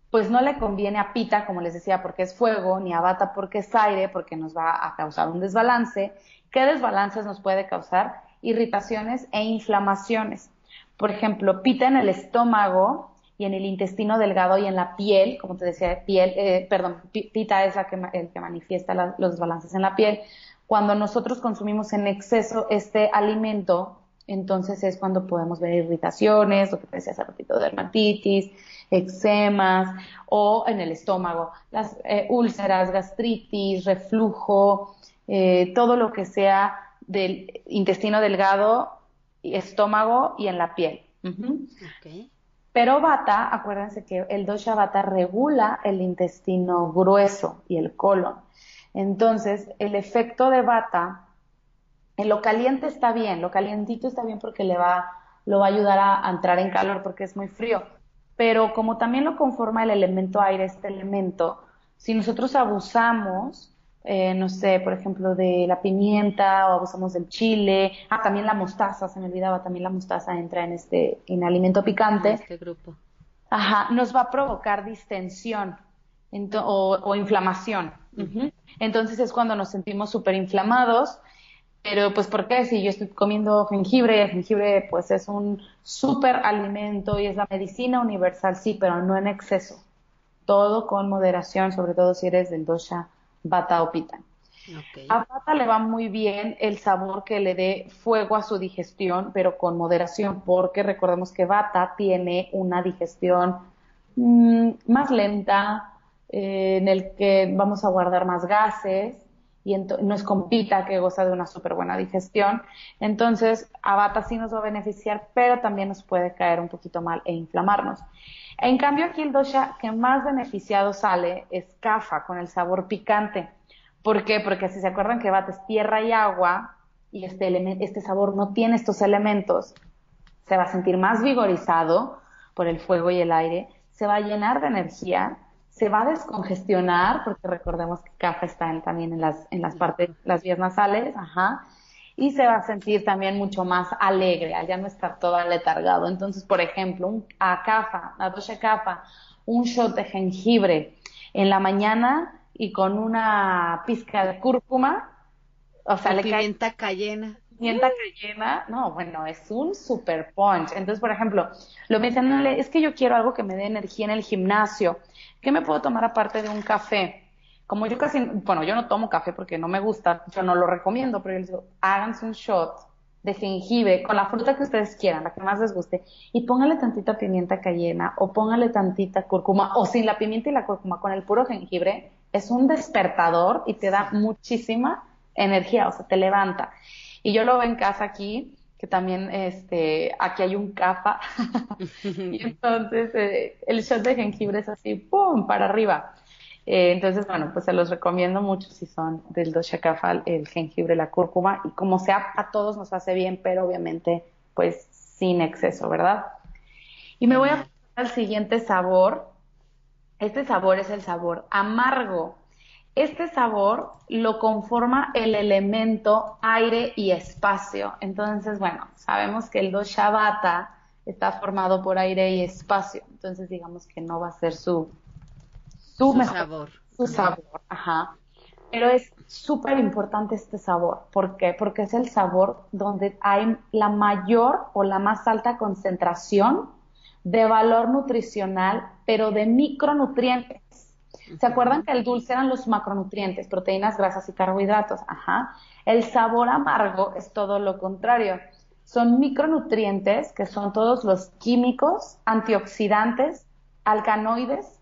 pues no le conviene a Pita, como les decía, porque es fuego, ni a Bata porque es aire, porque nos va a causar un desbalance. ¿Qué desbalances nos puede causar? Irritaciones e inflamaciones. Por ejemplo, Pita en el estómago y en el intestino delgado y en la piel, como te decía, piel, eh, perdón, pita es la que, el que manifiesta los balances en la piel. Cuando nosotros consumimos en exceso este alimento, entonces es cuando podemos ver irritaciones, lo que te decía hace ratito, dermatitis, eczemas o en el estómago, las eh, úlceras, gastritis, reflujo, eh, todo lo que sea del intestino delgado, estómago y en la piel. Pero Bata, acuérdense que el dosha Bata regula el intestino grueso y el colon. Entonces, el efecto de Bata, en lo caliente está bien, lo calientito está bien porque le va, lo va a ayudar a entrar en calor porque es muy frío. Pero como también lo conforma el elemento aire, este elemento, si nosotros abusamos eh, no sé, por ejemplo, de la pimienta o abusamos del chile. Ah, también la mostaza, se me olvidaba, también la mostaza entra en este, en alimento picante. este grupo. Ajá, nos va a provocar distensión o, inflamación. Entonces es cuando nos sentimos súper inflamados. Pero pues ¿por qué? Si yo estoy comiendo jengibre y el jengibre pues es un súper alimento y es la medicina universal, sí, pero no en exceso. Todo con moderación, sobre todo si eres del dosha bata o pita. A bata le va muy bien el sabor que le dé fuego a su digestión, pero con moderación, porque recordemos que bata tiene una digestión mm, más lenta, eh, en el que vamos a guardar más gases, y no es con pita que goza de una súper buena digestión. Entonces, a bata sí nos va a beneficiar, pero también nos puede caer un poquito mal e inflamarnos. En cambio, aquí el dosha que más beneficiado sale es kafa, con el sabor picante. ¿Por qué? Porque si se acuerdan que bates tierra y agua y este, este sabor no tiene estos elementos, se va a sentir más vigorizado por el fuego y el aire, se va a llenar de energía, se va a descongestionar, porque recordemos que kafa está también en las, en las partes, las vías nasales, ajá, y se va a sentir también mucho más alegre al ya no estar todo aletargado. Entonces, por ejemplo, un, a cafa, a dosha cafa, un shot de jengibre en la mañana y con una pizca de cúrcuma, o sea, le pimienta cayena. Pimienta cayena, no, bueno, es un super punch. Entonces, por ejemplo, lo mencionan, es que yo quiero algo que me dé energía en el gimnasio. ¿Qué me puedo tomar aparte de un café? como yo casi, bueno, yo no tomo café porque no me gusta, yo no lo recomiendo, pero yo les digo, háganse un shot de jengibre con la fruta que ustedes quieran, la que más les guste, y póngale tantita pimienta cayena o póngale tantita cúrcuma, o sin la pimienta y la cúrcuma, con el puro jengibre, es un despertador y te da muchísima energía, o sea, te levanta. Y yo lo veo en casa aquí, que también este aquí hay un cafa y entonces eh, el shot de jengibre es así pum para arriba eh, entonces, bueno, pues se los recomiendo mucho si son del doshakafal, el jengibre, la cúrcuma, y como sea, a todos nos hace bien, pero obviamente, pues sin exceso, ¿verdad? Y me voy a pasar al siguiente sabor. Este sabor es el sabor amargo. Este sabor lo conforma el elemento aire y espacio. Entonces, bueno, sabemos que el doshabata está formado por aire y espacio. Entonces, digamos que no va a ser su su, sabor. Su sabor, ajá. Pero es súper importante este sabor. ¿Por qué? Porque es el sabor donde hay la mayor o la más alta concentración de valor nutricional, pero de micronutrientes. ¿Se acuerdan que el dulce eran los macronutrientes, proteínas, grasas y carbohidratos? Ajá. El sabor amargo es todo lo contrario. Son micronutrientes, que son todos los químicos, antioxidantes, alcanoides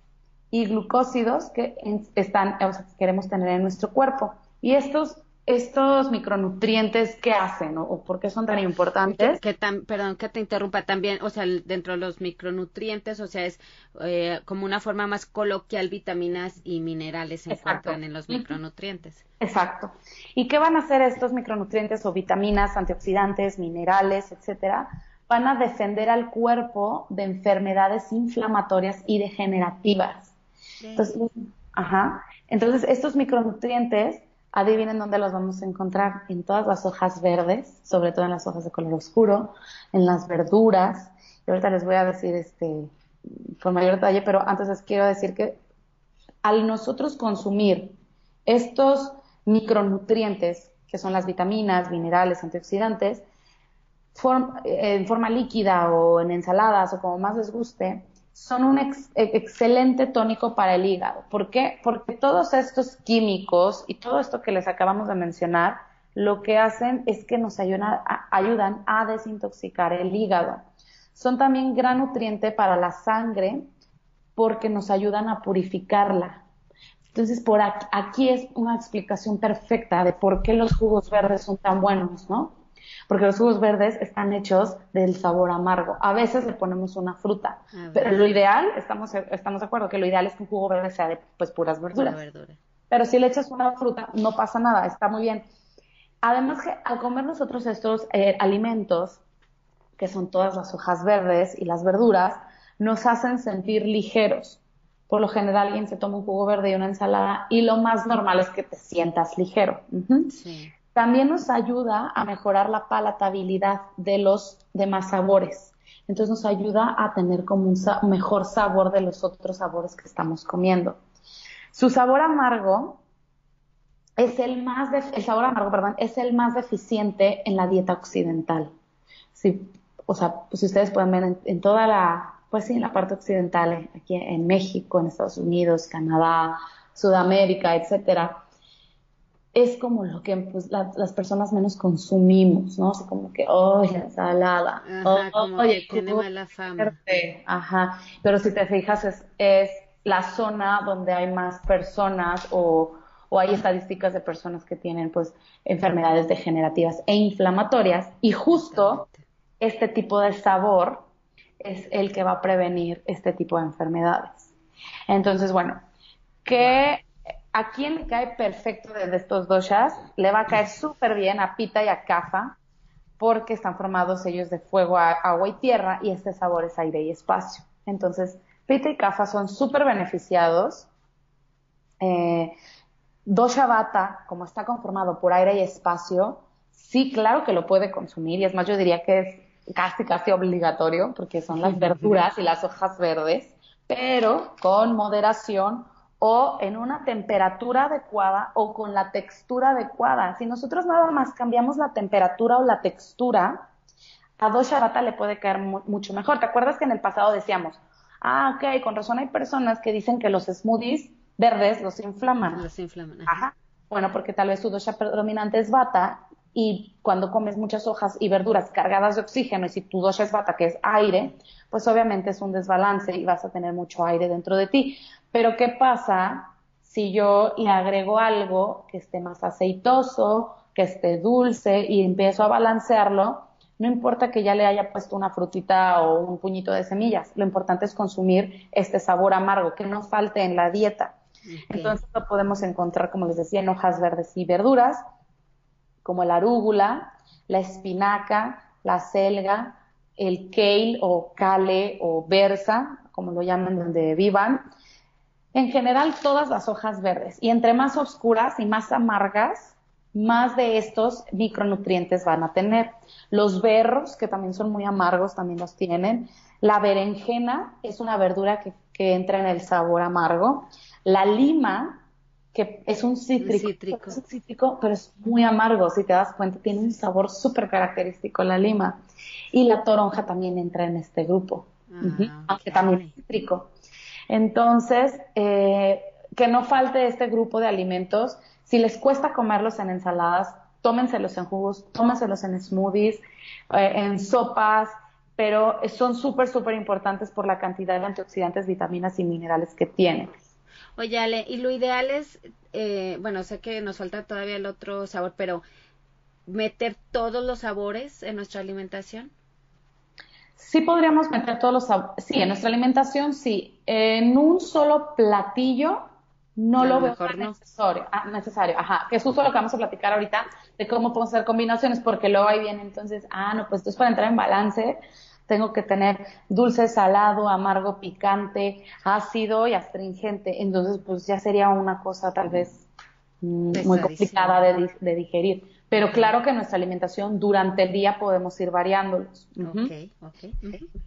y glucósidos que están, o sea, que queremos tener en nuestro cuerpo. Y estos, estos micronutrientes, ¿qué hacen o, por qué son tan importantes? Que, tan, perdón que te interrumpa también, o sea, dentro de los micronutrientes, o sea, es eh, como una forma más coloquial, vitaminas y minerales se encuentran en los micronutrientes. Exacto. ¿Y qué van a hacer estos micronutrientes o vitaminas, antioxidantes, minerales, etcétera? Van a defender al cuerpo de enfermedades inflamatorias y degenerativas. Entonces, ajá. Entonces, estos micronutrientes, adivinen dónde los vamos a encontrar. En todas las hojas verdes, sobre todo en las hojas de color oscuro, en las verduras. Y ahorita les voy a decir este con mayor detalle, pero antes les quiero decir que al nosotros consumir estos micronutrientes, que son las vitaminas, minerales, antioxidantes, en forma líquida o en ensaladas o como más les guste, son un e, excelente tónico para el hígado. ¿Por qué? Porque todos estos químicos y todo esto que les acabamos de mencionar, lo que hacen es que nos ayudan ayudan a desintoxicar el hígado. Son también gran nutriente para la sangre porque nos ayudan a purificarla. Entonces, por aquí, es una explicación perfecta de por qué los jugos verdes son tan buenos, ¿no? Porque los jugos verdes están hechos del sabor amargo. A veces le ponemos una fruta, pero lo ideal, estamos, estamos de acuerdo que lo ideal es que un jugo verde sea de pues puras verduras. Pero si le echas una fruta, no pasa nada, está muy bien. Además que al comer nosotros estos eh, alimentos, que son todas las hojas verdes y las verduras, nos hacen sentir ligeros por lo general alguien se toma un jugo verde y una ensalada y lo más normal es que te sientas ligero. También nos ayuda a mejorar la palatabilidad de los demás sabores. Entonces nos ayuda a tener como un mejor sabor de los otros sabores que estamos comiendo. Su sabor amargo es el más, el sabor amargo, perdón, es el más deficiente en la dieta occidental. Sí, o sea, pues si ustedes pueden ver en toda la pues sí, en la parte occidental, eh, aquí en México, en Estados Unidos, Canadá, Sudamérica, etcétera, es como lo que pues, las personas menos consumimos, ¿no? Así como que, oye, ensalada, Ajá, oye, tiene mala fama. Ajá, pero si te fijas, es, es la zona donde hay más personas o, o hay estadísticas de personas que tienen pues enfermedades degenerativas e inflamatorias y justo este tipo de sabor es el que va a prevenir este tipo de enfermedades. Entonces, bueno, que a quién le cae perfecto de estos doshas, le va a caer súper bien a Pita y a Kafa, porque están formados ellos de fuego, agua y tierra, y este sabor es aire y espacio. Entonces, Pita y Kafa son súper beneficiados. Eh, dosha Vata, como está conformado por aire y espacio, sí, claro que lo puede consumir, y es más, yo diría que es casi casi obligatorio porque son las verduras y las hojas verdes, pero con moderación o en una temperatura adecuada o con la textura adecuada. Si nosotros nada más cambiamos la temperatura o la textura, a dosha vata le puede caer mucho mejor. ¿Te acuerdas que en el pasado decíamos, ah, ok, con razón hay personas que dicen que los smoothies verdes los inflaman? Los inflaman. Ajá. Bueno, porque tal vez su dosha predominante es vata y cuando comes muchas hojas y verduras cargadas de oxígeno y si tu dosha es bata, que es aire, pues obviamente es un desbalance y vas a tener mucho aire dentro de ti. Pero ¿qué pasa si yo le agrego algo que esté más aceitoso, que esté dulce y empiezo a balancearlo? No importa que ya le haya puesto una frutita o un puñito de semillas, lo importante es consumir este sabor amargo, que no falte en la dieta. Entonces lo podemos encontrar, como les decía, en hojas verdes y verduras como la arúgula, la espinaca, la selga, el kale o kale o berza, como lo llaman donde vivan. En general, todas las hojas verdes. Y entre más oscuras y más amargas, más de estos micronutrientes van a tener. Los berros, que también son muy amargos, también los tienen. La berenjena es una verdura que, que entra en el sabor amargo. La lima que es un cítrico, Es un cítrico, pero es muy amargo, si te das cuenta, tiene un sabor súper característico la lima. Y la toronja también entra en este grupo, ah, aunque también es cítrico. Entonces, eh, que no falte este grupo de alimentos. Si les cuesta comerlos en ensaladas, tómenselos en jugos, tómenselos en smoothies, eh, en sopas, pero son súper, súper importantes por la cantidad de antioxidantes, vitaminas y minerales que tienen. Oye, Ale, y lo ideal es, eh, bueno, sé que nos falta todavía el otro sabor, pero meter todos los sabores en nuestra alimentación. Sí podríamos meter todos los sabores, sí, en nuestra alimentación sí. En un solo platillo no lo veo necesario, ah, necesario, ajá, que es justo lo que vamos a platicar ahorita de cómo podemos hacer combinaciones, porque luego ahí viene entonces, ah, no, pues esto es para entrar en balance, tengo que tener dulce, salado, amargo, picante, ácido y astringente. Entonces, pues ya sería una cosa tal vez mm, muy complicada de, digerir. Pero claro que nuestra alimentación durante el día podemos ir variándolos.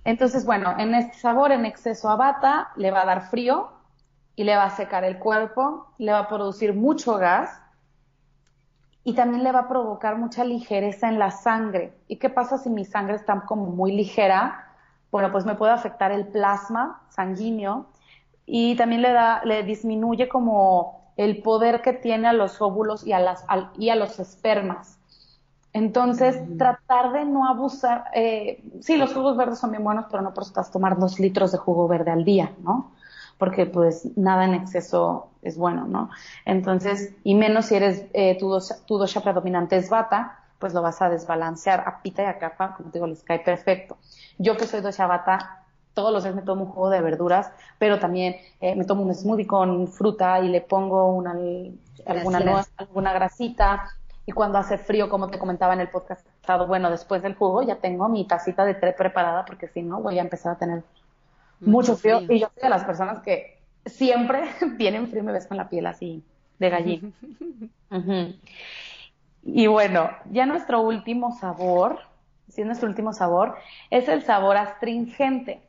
Entonces, bueno, en este sabor en exceso a bata le va a dar frío y le va a secar el cuerpo, le va a producir mucho gas y también le va a provocar mucha ligereza en la sangre. ¿Y qué pasa si mi sangre está como muy ligera? bueno, pues me puede afectar el plasma sanguíneo y también le da, le disminuye como el poder que tiene a los óvulos y a, las, y a los espermas. Entonces, tratar de no abusar, eh, sí, los jugos verdes son bien buenos, pero no por eso estás tomar dos litros de jugo verde al día, ¿no? Porque pues nada en exceso es bueno, ¿no? Entonces, y menos si eres, eh, tu, dosha, tu dosha predominante es bata, pues lo vas a desbalancear. A pita y a capa, como te digo, les cae perfecto. Yo que soy dosha bata, todos los días me tomo un jugo de verduras, pero también eh, me tomo un smoothie con fruta y le pongo una, alguna, alguna grasita. Y cuando hace frío, como te comentaba en el podcast bueno, después del jugo ya tengo mi tacita de té preparada porque si no voy a empezar a tener mucho, frío. Y yo soy de las personas que siempre tienen frío y me ves con la piel así de gallina. Y bueno, ya nuestro último sabor, si es nuestro último sabor, es el sabor astringente.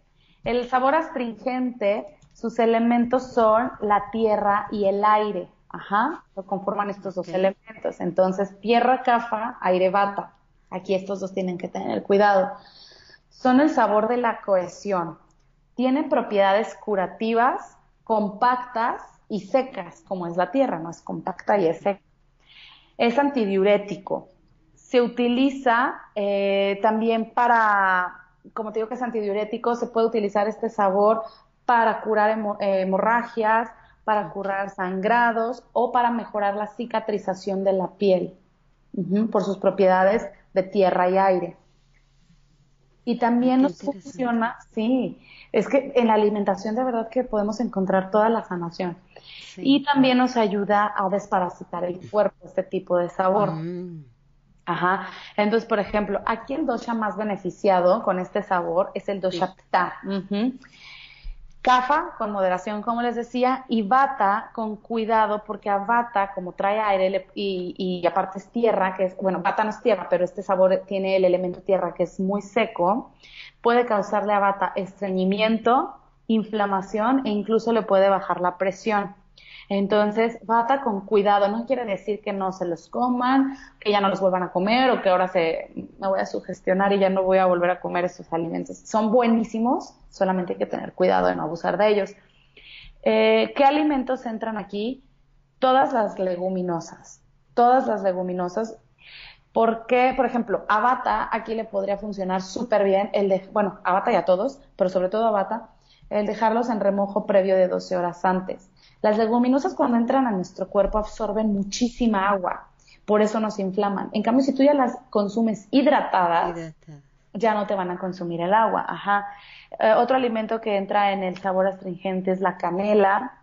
El sabor astringente, sus elementos son la tierra y el aire. Ajá, lo conforman estos dos elementos. Entonces, tierra cafa, aire bata. Aquí estos dos tienen que tener cuidado. Son el sabor de la cohesión. Tienen propiedades curativas, compactas y secas, como es la tierra, no es compacta y es seca es antidiurético. Se utiliza eh, también para, como te digo que es antidiurético, se puede utilizar este sabor para curar eh, hemorragias, para curar sangrados o para mejorar la cicatrización de la piel por sus propiedades de tierra y aire. Y también nos funciona, sí, es que en la alimentación de verdad que podemos encontrar toda la sanación. Y también nos ayuda a desparasitar el cuerpo, este tipo de sabor. Mm. Ajá. Entonces, por ejemplo, aquí el dosha más beneficiado con este sabor es el dosha pita. Kafa con moderación, como les decía, y bata con cuidado, porque a bata, como trae aire y, y, aparte es tierra, que es, bueno, bata no es tierra, pero este sabor tiene el elemento tierra que es muy seco, puede causarle a bata estreñimiento, inflamación e incluso le puede bajar la presión. Entonces, bata con cuidado, no quiere decir que no se los coman, que ya no los vuelvan a comer o que ahora se, me voy a sugestionar y ya no voy a volver a comer estos alimentos. Son buenísimos, solamente hay que tener cuidado de no abusar de ellos. Eh, ¿Qué alimentos entran aquí? Todas las leguminosas, todas las leguminosas. Porque, por ejemplo, a bata aquí le podría funcionar súper bien el de, bueno, a bata y a todos, pero sobre todo a bata, el dejarlos en remojo previo de 12 horas antes. Las leguminosas cuando entran a nuestro cuerpo absorben muchísima agua, por eso nos inflaman. En cambio, si tú ya las consumes hidratadas, ya no te van a consumir el agua. Ajá. Eh, otro alimento que entra en el sabor astringente es la canela,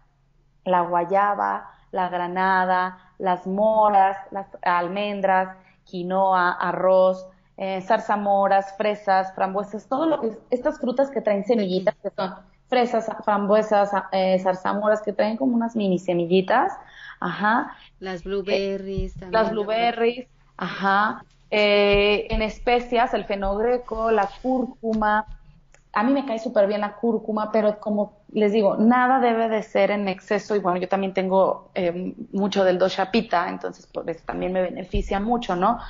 la guayaba, la granada, las moras, las almendras, quinoa, arroz, eh, zarzamoras, fresas, frambuesas, todo lo que estas frutas que traen semillitas que son fresas, frambuesas, eh, zarzamoras que traen como unas mini semillitas, ajá. Las blueberries también. Las blueberries, ajá. Eh, en especias, el fenogreco, la cúrcuma. A mí me cae súper bien la cúrcuma, pero como les digo, nada debe de ser en exceso. Y bueno, yo también tengo eh, mucho del doshapita, entonces por eso también me beneficia mucho, ¿no?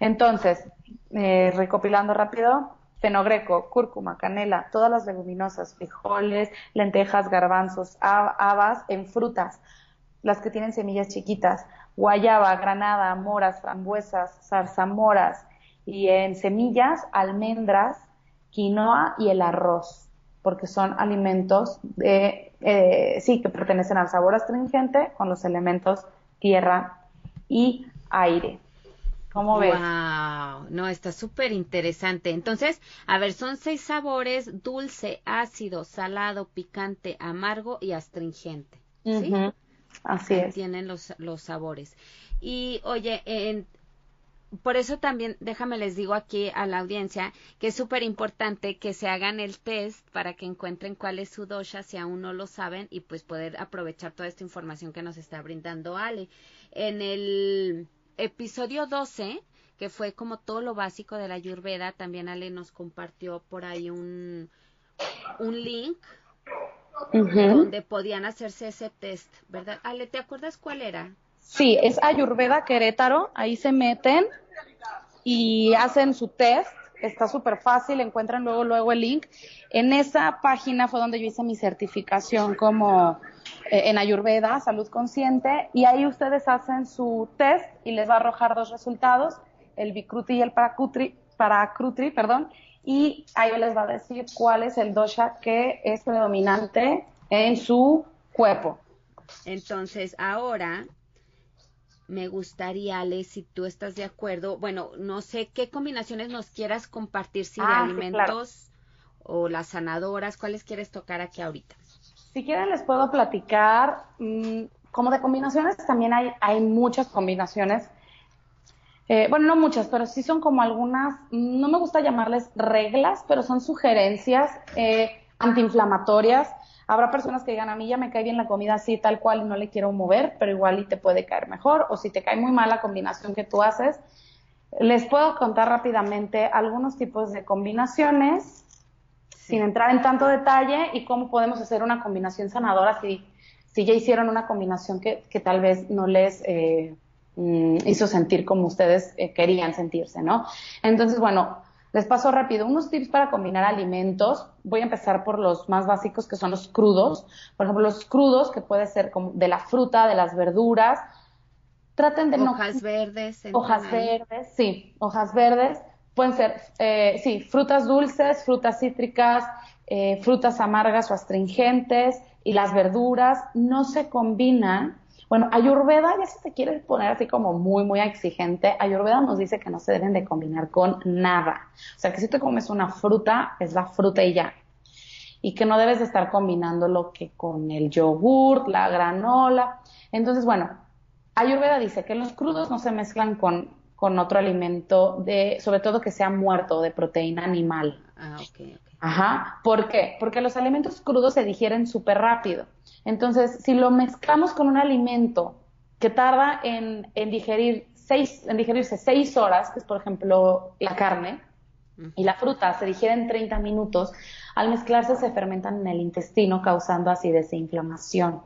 Entonces, eh, recopilando rápido, fenogreco, cúrcuma, canela, todas las leguminosas, frijoles, lentejas, garbanzos, habas en frutas, las que tienen semillas chiquitas, guayaba, granada, moras, frambuesas, zarzamoras y en semillas, almendras, quinoa y el arroz, porque son alimentos eh, sí, que pertenecen al sabor astringente con los elementos tierra y aire. ¿Cómo ves? Wow, no, está súper interesante. Entonces, a ver, son seis sabores, dulce, ácido, salado, picante, amargo y astringente. ¿sí? Así es. Tienen los, los sabores. Y oye, en, por eso también, déjame les digo aquí a la audiencia que es súper importante que se hagan el test para que encuentren cuál es su dosha si aún no lo saben y pues poder aprovechar toda esta información que nos está brindando Ale. En el episodio 12, que fue como todo lo básico de la Ayurveda, también Ale nos compartió por ahí un, un link donde podían hacerse ese test, ¿verdad? Ale, ¿te acuerdas cuál era? Sí, es Ayurveda Querétaro, ahí se meten y hacen su test está súper fácil, encuentran luego, luego el link. En esa página fue donde yo hice mi certificación como en Ayurveda, salud consciente, y ahí ustedes hacen su test y les va a arrojar dos resultados, el Bikruti y el Parakrutri perdón, y ahí les va a decir cuál es el dosha que es predominante en su cuerpo. Entonces, ahora me gustaría, Ale, si tú estás de acuerdo, bueno, no sé qué combinaciones nos quieras compartir, si de ah, alimentos o las sanadoras, ¿cuáles quieres tocar aquí ahorita? Si quieren les puedo platicar, mm, como de combinaciones también hay, hay muchas combinaciones. Eh, bueno, no muchas, pero sí son como algunas, no me gusta llamarles reglas, pero son sugerencias eh, antiinflamatorias Habrá personas que digan, a mí ya me cae bien la comida así, tal cual, y no le quiero mover, pero igual y te puede caer mejor. O si te cae muy mal la combinación que tú haces, les puedo contar rápidamente algunos tipos de combinaciones, sin entrar en tanto detalle, y cómo podemos hacer una combinación sanadora si, si ya hicieron una combinación que, que tal vez no les eh, mm, hizo sentir como ustedes eh, querían sentirse, ¿no? Entonces, bueno, les paso rápido unos tips para combinar alimentos. Voy a empezar por los más básicos que son los crudos. Por ejemplo, los crudos que puede ser como de la fruta, de las verduras. Traten de no... Hojas verdes. Hojas verdes, sí, hojas verdes. Pueden ser, eh, sí, frutas dulces, frutas cítricas, eh, frutas amargas o astringentes y las verduras no se combinan bueno, Ayurveda, ya si te quieres poner así como muy, muy exigente, Ayurveda nos dice que no se deben de combinar con nada. O sea, que si te comes una fruta, es la fruta y ya. Y que no debes de estar combinando lo que con el yogur, la granola. Entonces, bueno, Ayurveda dice que los crudos no se mezclan con, con otro alimento, de, sobre todo que sea muerto, de proteína animal. Ah. Ajá. ¿Por qué? Porque los alimentos crudos se digieren súper rápido. Entonces, si lo mezclamos con un alimento que tarda en, digerir seis, en digerirse seis horas, que es por ejemplo la carne, y la fruta se digiere en 30 minutos, al mezclarse se fermentan en el intestino causando así desinflamación.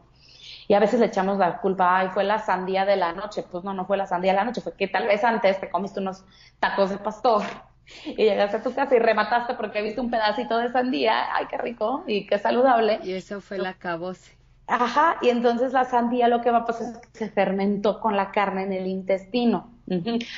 Y a veces le echamos la culpa, ay, fue la sandía de la noche. Pues no, no fue la sandía de la noche, fue que tal vez antes te comiste unos tacos de pastor y llegaste a tu casa y remataste porque viste un pedacito de sandía, ay, qué rico y qué saludable. Y eso fue la cabose. Ajá, y entonces la sandía lo que va a pasar es que se fermentó con la carne en el intestino.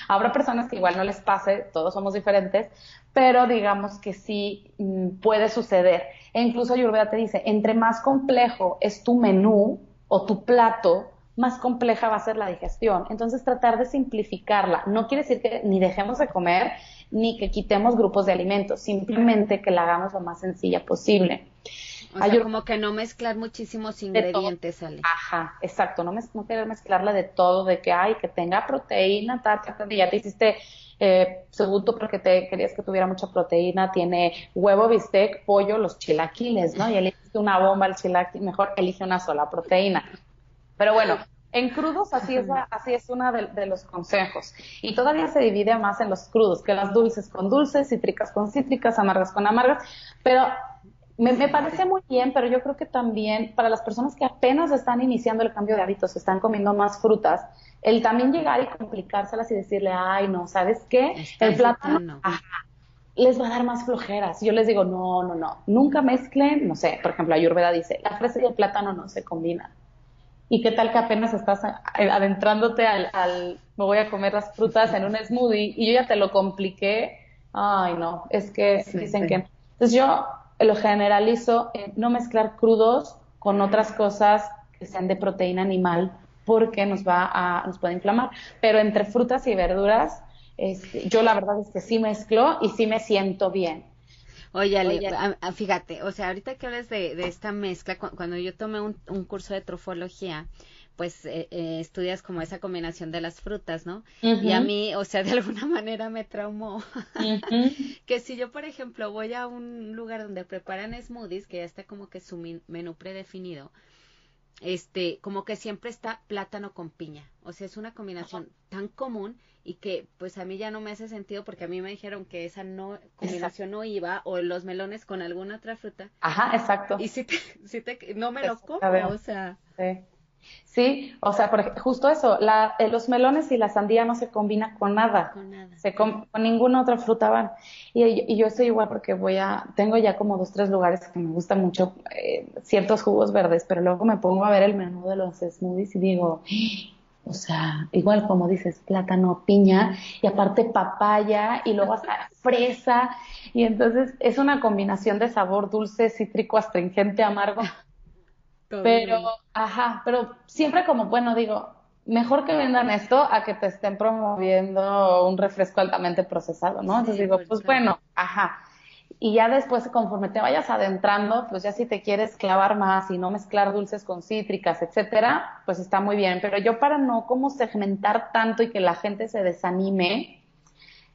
Habrá personas que igual no les pase, todos somos diferentes, pero digamos que sí mm, puede suceder. E incluso Ayurveda te dice, entre más complejo es tu menú o tu plato, más compleja va a ser la digestión. Entonces tratar de simplificarla. No quiere decir que ni dejemos de comer, ni que quitemos grupos de alimentos, simplemente que la hagamos lo más sencilla posible. O sea, como que no mezclar muchísimos ingredientes, Ale. Ajá, exacto, no, no querer mezclarla de todo, de que, ay, que tenga proteína, ta, ya te hiciste eh, segundo porque te querías que tuviera mucha proteína, tiene huevo, bistec, pollo, los chilaquiles, ¿no? Y elegiste una bomba al chilaquil, mejor elige una sola proteína. Pero bueno, en crudos así es, así es uno de, de, los consejos. Y todavía se divide más en los crudos, que las dulces con dulces, cítricas con cítricas, amargas con amargas. Pero me, parece muy bien, pero yo creo que también para las personas que apenas están iniciando el cambio de hábitos, están comiendo más frutas, el también llegar y complicárselas y decirle, ay, no, ¿sabes qué? el plátano les va a dar más flojeras. Yo les digo, no, no, no, nunca mezclen, no sé, por ejemplo, Ayurveda dice, la fresa y el plátano no se combinan. ¿Y qué tal que apenas estás adentrándote al, al, me voy a comer las frutas en un smoothie y yo ya te lo compliqué? Ay, no, es que dicen que... Entonces yo lo generalizo en no mezclar crudos con otras cosas que sean de proteína animal porque nos va a, nos puede inflamar. Pero entre frutas y verduras, este, yo la verdad es que sí mezclo y sí me siento bien. Oye, fíjate, o sea, ahorita que hablas de, esta mezcla, cuando yo tomé un, un curso de trofología, pues eh, eh, estudias como esa combinación de las frutas, ¿no? Y a mí, o sea, de alguna manera me traumó. que si yo, por ejemplo, voy a un lugar donde preparan smoothies, que ya está como que su menú predefinido, este, como que siempre está plátano con piña. O sea, es una combinación tan común y que pues a mí ya no me hace sentido porque a mí me dijeron que esa no combinación no iba o los melones con alguna otra fruta. Ajá, exacto. Y si te, si te no me lo como, o sea. Sí. Sí, o sea, por, justo eso, la, eh, los melones y la sandía no se combinan con nada, con, nada. Se con, ninguna otra fruta van. Y, y, yo estoy igual porque voy a, tengo ya como dos, tres lugares que me gustan mucho eh, ciertos jugos verdes, pero luego me pongo a ver el menú de los smoothies y digo, o sea, igual como dices, plátano, piña y aparte papaya y luego hasta fresa y entonces es una combinación de sabor dulce, cítrico, astringente, amargo pero, ajá, pero siempre como, bueno, digo, mejor que vendan esto a que te estén promoviendo un refresco altamente procesado, ¿no? Entonces digo, pues bueno, ajá. Y ya después, conforme te vayas adentrando, pues ya si te quieres clavar más y no mezclar dulces con cítricas, etcétera, pues está muy bien. Pero yo para no como segmentar tanto y que la gente se desanime,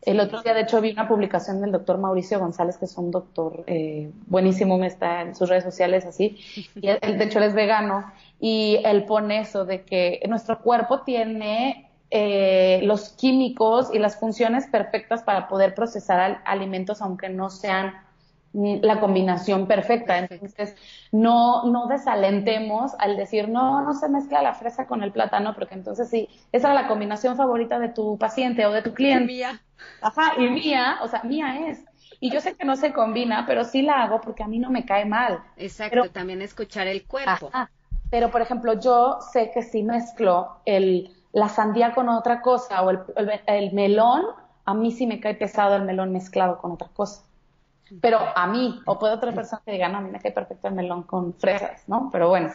el otro día, de hecho, vi una publicación del doctor Mauricio González, que es un doctor eh, buenísimo, me está en sus redes sociales así, y él, de hecho él es vegano, y él pone eso de que nuestro cuerpo tiene eh, los químicos y las funciones perfectas para poder procesar alimentos aunque no sean la combinación perfecta. Entonces, no, no desalentemos al decir, no, no se mezcla la fresa con el plátano, porque entonces sí, esa es la combinación favorita de tu paciente o de tu cliente. Mía. Ajá, y mía, o sea, mía es. Y yo sé que no se combina, pero sí la hago porque a mí no me cae mal. Exacto, también escuchar el cuerpo. Ajá. Pero, por ejemplo, yo sé que si mezclo el, la sandía con otra cosa o el, el melón, a mí sí me cae pesado el melón mezclado con otra cosa pero a mí, o puede otra persona que diga, no, a mí me cae perfecto el melón con fresas, ¿no? Pero bueno.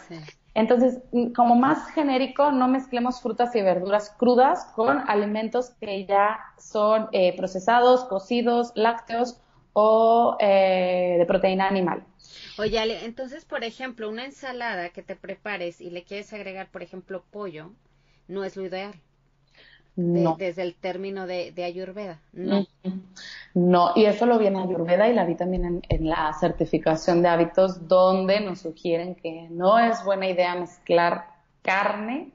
Entonces, como más genérico, no mezclemos frutas y verduras crudas con alimentos que ya son eh, procesados, cocidos, lácteos o eh, de proteína animal. Oye, entonces, por ejemplo, una ensalada que te prepares y le quieres agregar, por ejemplo, pollo, no es lo ideal no. desde el término de, Ayurveda. No. No, y eso lo viene Ayurveda y la vi también en, la certificación de hábitos, donde nos sugieren que no es buena idea mezclar carne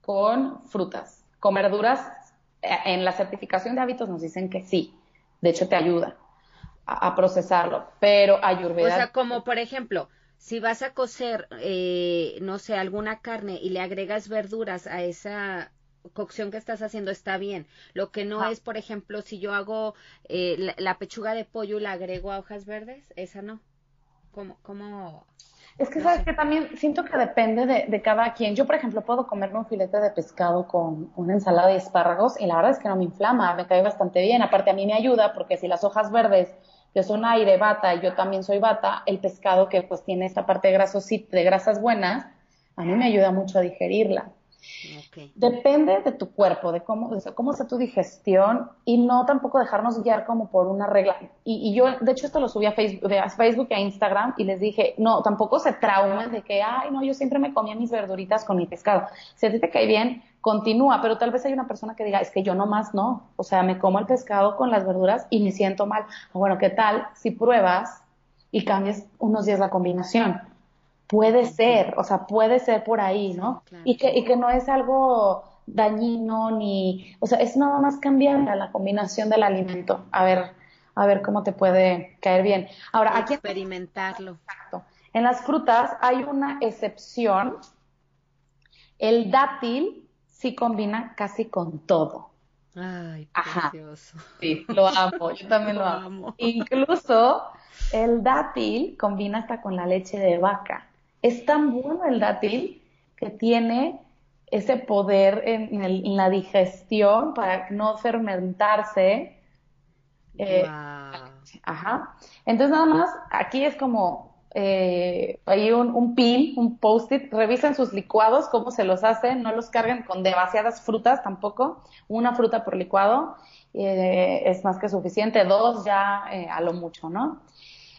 con frutas. Con verduras, eh, en la certificación de hábitos nos dicen que sí, de hecho te ayuda a, procesarlo, pero Ayurveda. O sea, como por ejemplo, si vas a cocer, eh, no sé, alguna carne y le agregas verduras a esa cocción que estás haciendo está bien. Lo que no es, por ejemplo, si yo hago eh, la, pechuga de pollo y la agrego a hojas verdes, esa no. ¿Cómo? cómo es que sabes que también siento que depende de, de, cada quien. Yo, por ejemplo, puedo comerme un filete de pescado con una ensalada de espárragos y la verdad es que no me inflama, me cae bastante bien. Aparte a mí me ayuda porque si las hojas verdes que son aire, bata, y yo también soy bata, el pescado que pues tiene esta parte de, grasos, de grasas buenas, a mí me ayuda mucho a digerirla. Depende de tu cuerpo, de cómo, de cómo sea tu digestión y no tampoco dejarnos guiar como por una regla. Y, yo, de hecho, esto lo subí a Facebook, a Facebook y a Instagram y les dije, no, tampoco se traumen de que, ay, no, yo siempre me comía mis verduritas con mi pescado. Si a ti te cae bien, continúa, pero tal vez hay una persona que diga, es que yo nomás no, o sea, me como el pescado con las verduras y me siento mal. Bueno, ¿qué tal si pruebas y cambias unos días la combinación? Puede ser, o sea, puede ser por ahí, ¿no? Y, que, y que no es algo dañino ni, o sea, es nada más cambiar la combinación del alimento, a ver, a ver cómo te puede caer bien. Ahora, aquí experimentarlo. Exacto. En las frutas hay una excepción. El dátil sí combina casi con todo. Ay, precioso. Sí, lo amo, yo también lo, amo. Incluso el dátil combina hasta con la leche de vaca es tan bueno el dátil que tiene ese poder en, la digestión para no fermentarse. Eh, ajá. Entonces nada más, aquí es como eh, hay un, un pin, un post-it, revisen sus licuados, cómo se los hacen, no los carguen con demasiadas frutas tampoco, una fruta por licuado eh, es más que suficiente, dos ya a lo mucho, ¿no?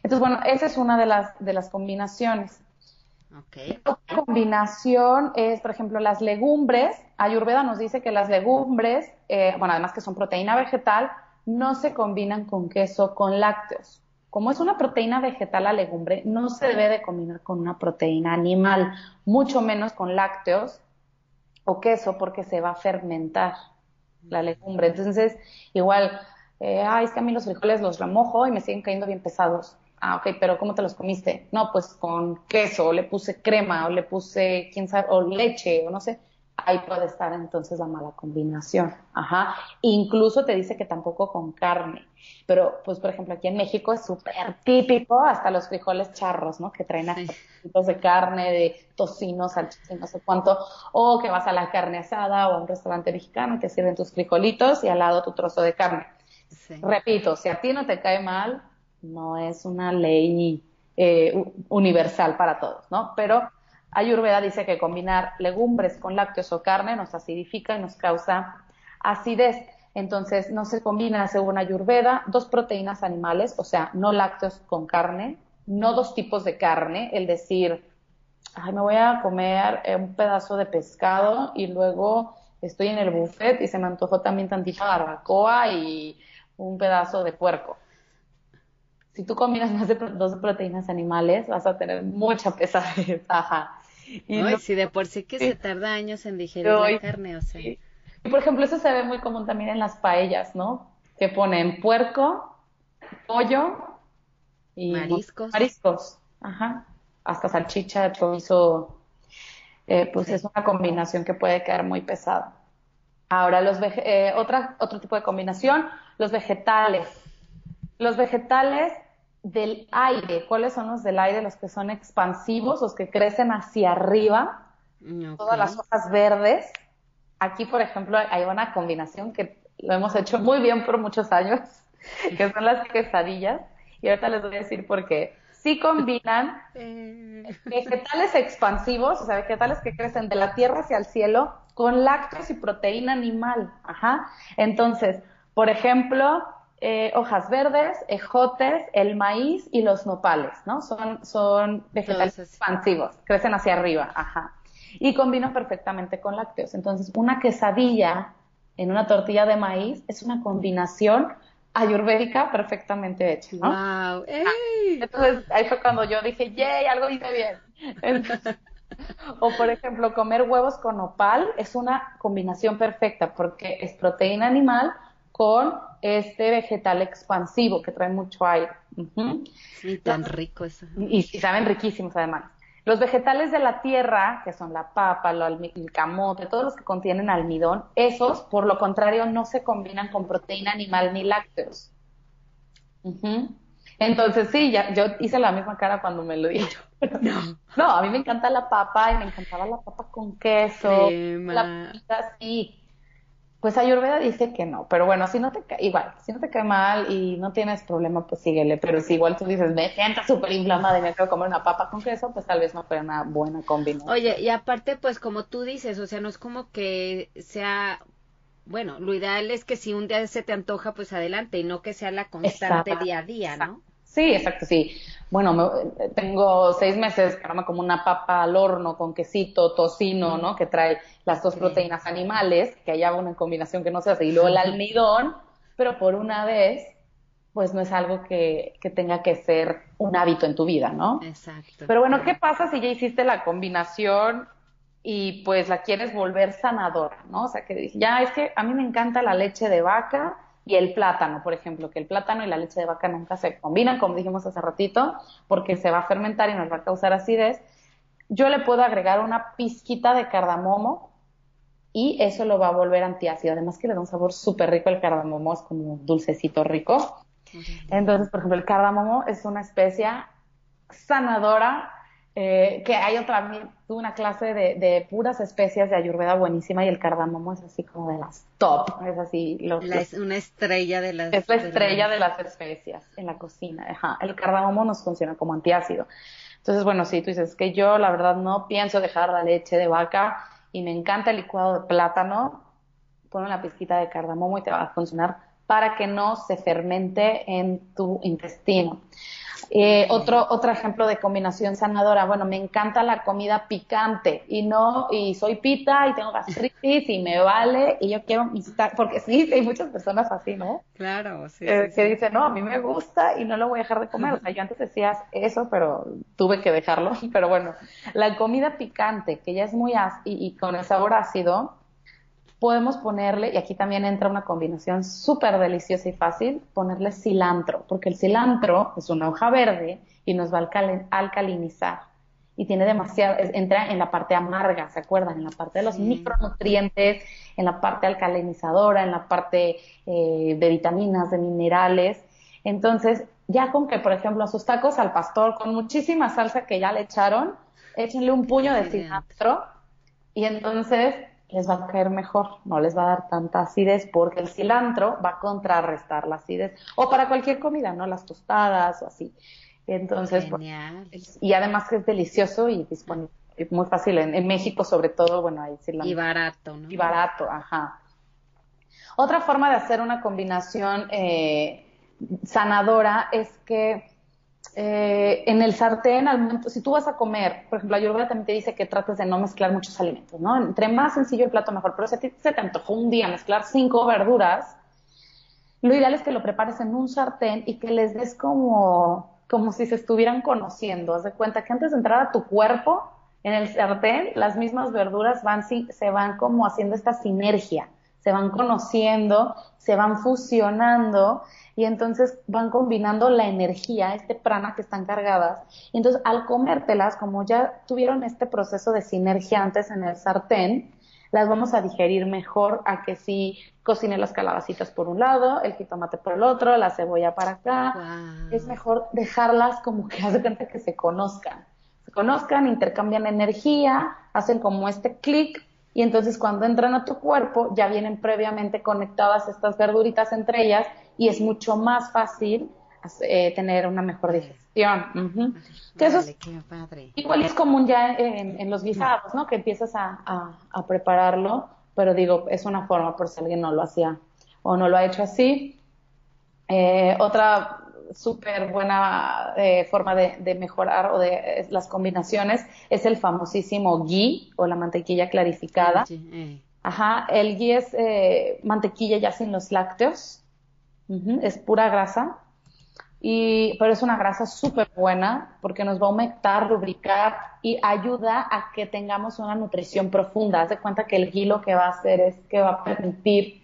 Entonces, bueno, esa es una de las, de las combinaciones. Otra combinación es, por ejemplo, las legumbres. Ayurveda nos dice que las legumbres, eh, bueno, además que son proteína vegetal, no se combinan con queso, con lácteos. Como es una proteína vegetal la legumbre, no se debe de combinar con una proteína animal, mucho menos con lácteos o queso, porque se va a fermentar la legumbre. Entonces, igual, eh, ay, es que a mí los frijoles los remojo y me siguen cayendo bien pesados Ah, ok, pero ¿cómo te los comiste? No, pues con queso, o le puse crema, o le puse, quién sabe, o leche, o no sé ahí puede estar entonces la mala combinación. Ajá. Incluso te dice que tampoco con carne. Pero, pues, por ejemplo, aquí en México es súper típico hasta los frijoles charros, ¿no? Que traen tipos de carne, de tocino, salchicha, no sé cuánto. O que vas a la carne asada o a un restaurante mexicano que sirven tus frijolitos y al lado tu trozo de carne. Repito, si a ti no te cae mal, no es una ley eh, universal para todos, ¿no? Pero Ayurveda dice que combinar legumbres con lácteos o carne nos acidifica y nos causa acidez. Entonces, no se combina, según Ayurveda, dos proteínas animales, o sea, no lácteos con carne, no dos tipos de carne, el decir, ay, me voy a comer eh, un pedazo de pescado y luego estoy en el buffet y se me antojó también tantita barbacoa y un pedazo de puerco. Si tú combinas más de dos proteínas animales, vas a tener mucha pesadez. Ajá. Y si de por sí que se tarda años en digerir la carne, o sea. Y por ejemplo, eso se ve muy común también en las paellas, ¿no? Que ponen puerco, pollo y mariscos. Mariscos, ajá. Hasta salchicha, chorizo. Eh, pues es una combinación que puede quedar muy pesada. Ahora, los eh, otra, otro tipo de combinación, los vegetales. Los vegetales del aire. ¿Cuáles son los del aire? Los que son expansivos, los que crecen hacia arriba, todas las hojas verdes. Aquí, por ejemplo, hay una combinación que lo hemos hecho muy bien por muchos años, que son las quesadillas. Y ahorita les voy a decir por qué. Sí combinan eh. vegetales expansivos, o sea, vegetales que crecen de la tierra hacia el cielo, con lácteos y proteína animal. Ajá. Entonces, por ejemplo, eh, hojas verdes, ejotes, el maíz y los nopales, ¿no? Son, son vegetales expansivos, crecen hacia arriba, ajá. Y combinan perfectamente con lácteos. Entonces, una quesadilla en una tortilla de maíz es una combinación ayurvédica perfectamente hecha, ¿no? Wow. Entonces, ahí fue cuando yo dije, yay, algo hice bien. o por ejemplo, comer huevos con nopal es una combinación perfecta porque es proteína animal con este vegetal expansivo que trae mucho aire. Sí, tan rico eso. Y, saben riquísimos además. Los vegetales de la tierra, que son la papa, el camote, todos los que contienen almidón, esos, por lo contrario, no se combinan con proteína animal ni lácteos. Entonces, sí, ya, yo hice la misma cara cuando me lo dije. No. no, a mí me encanta la papa y me encantaba la papa con queso. La pita, sí pues Ayurveda dice que no, pero bueno, si no te cae, igual, si no te cae mal y no tienes problema, pues síguele, pero si igual tú dices, me siento súper inflamada y me quiero comer una papa con queso, pues tal vez no fue una buena combinación. Oye, y aparte, pues como tú dices, o sea, no es como que sea, bueno, lo ideal es que si un día se te antoja, pues adelante, y no que sea la constante día a día, ¿no? Sí, exacto, sí. Bueno, tengo seis meses que como una papa al horno con quesito, tocino, ¿no? Que trae las dos proteínas animales, que haya una combinación que no se hace, y luego el almidón, pero por una vez, pues no es algo que, que tenga que ser un hábito en tu vida, ¿no? Exacto. Pero bueno, ¿qué pasa si ya hiciste la combinación y pues la quieres volver sanadora, ¿no? O sea, que ya es que a mí me encanta la leche de vaca, y el plátano, por ejemplo, que el plátano y la leche de vaca nunca se combinan, como dijimos hace ratito, porque se va a fermentar y nos va a causar acidez. Yo le puedo agregar una pizquita de cardamomo y eso lo va a volver antiácido. Además que le da un sabor súper rico el cardamomo, es como dulcecito rico. Entonces, por ejemplo, el cardamomo es una especia sanadora eh, que hay otra, tuve una clase de, de, puras especias de ayurveda buenísima y el cardamomo es así como de las top, es así. es una estrella de las... Es la estrella de las especias en la cocina, ajá. El cardamomo nos funciona como antiácido. Entonces, bueno, sí, tú dices que yo la verdad no pienso dejar la leche de vaca y me encanta el licuado de plátano, pon una pizquita de cardamomo y te va a funcionar para que no se fermente en tu intestino. Eh, otro, otro ejemplo de combinación sanadora, bueno, me encanta la comida picante y no, y soy pita y tengo gastritis y me vale y yo quiero porque sí, hay muchas personas así, ¿no? Claro, sí. Eh, que dicen, no, a mí me gusta y no lo voy a dejar de comer. O sea, yo antes decías eso, pero tuve que dejarlo. Pero bueno, la comida picante, que ya es muy ácida y, con el sabor ácido, podemos ponerle, y aquí también entra una combinación súper deliciosa y fácil, ponerle cilantro, porque el cilantro es una hoja verde y nos va a alcalinizar. Y tiene demasiado, entra en la parte amarga, ¿se acuerdan? En la parte de los micronutrientes, en la parte alcalinizadora, en la parte eh, de vitaminas, de minerales. Entonces, ya con que, por ejemplo, a sus tacos al pastor, con muchísima salsa que ya le echaron, échenle un puño de cilantro y entonces les va a caer mejor, no les va a dar tanta acidez porque el cilantro va a contrarrestar la acidez. O para cualquier comida, ¿no? Las tostadas o así. Entonces, y además que es delicioso y disponible, muy fácil. En, México, sobre todo, bueno, ahí cilantro. Y barato, ¿no? Y barato, ajá. Otra forma de hacer una combinación eh, sanadora es que eh, en el sartén, al momento, si tú vas a comer, por ejemplo, Ayurveda también te dice que trates de no mezclar muchos alimentos, ¿no? Entre más sencillo el plato, mejor. Pero si a ti se te antojó un día mezclar cinco verduras, lo ideal es que lo prepares en un sartén y que les des como, como si se estuvieran conociendo. Haz de cuenta que antes de entrar a tu cuerpo, en el sartén, las mismas verduras van, se van como haciendo esta sinergia, se van conociendo, se van fusionando y entonces van combinando la energía, este prana que están cargadas, y entonces al comértelas, como ya tuvieron este proceso de sinergia antes en el sartén, las vamos a digerir mejor a que si cocine las calabacitas por un lado, el jitomate por el otro, la cebolla para acá. Es mejor dejarlas como que haz cuenta que se conozcan. Se conozcan, intercambian energía, hacen como este clic y entonces cuando entran a tu cuerpo ya vienen previamente conectadas estas verduritas entre ellas y es mucho más fácil eh, tener una mejor digestión. eso es, igual es común ya en, los guisados, ¿no? Que empiezas a, prepararlo, pero digo, es una forma por si alguien no lo hacía o no lo ha hecho así. Eh, otra súper buena eh, forma de, mejorar o de las combinaciones es el famosísimo ghee o la mantequilla clarificada. Ajá, el ghee es mantequilla ya sin los lácteos, es pura grasa, y, pero es una grasa súper buena porque nos va a aumentar, lubricar y ayuda a que tengamos una nutrición profunda. Haz de cuenta que el hilo que va a hacer es que va a permitir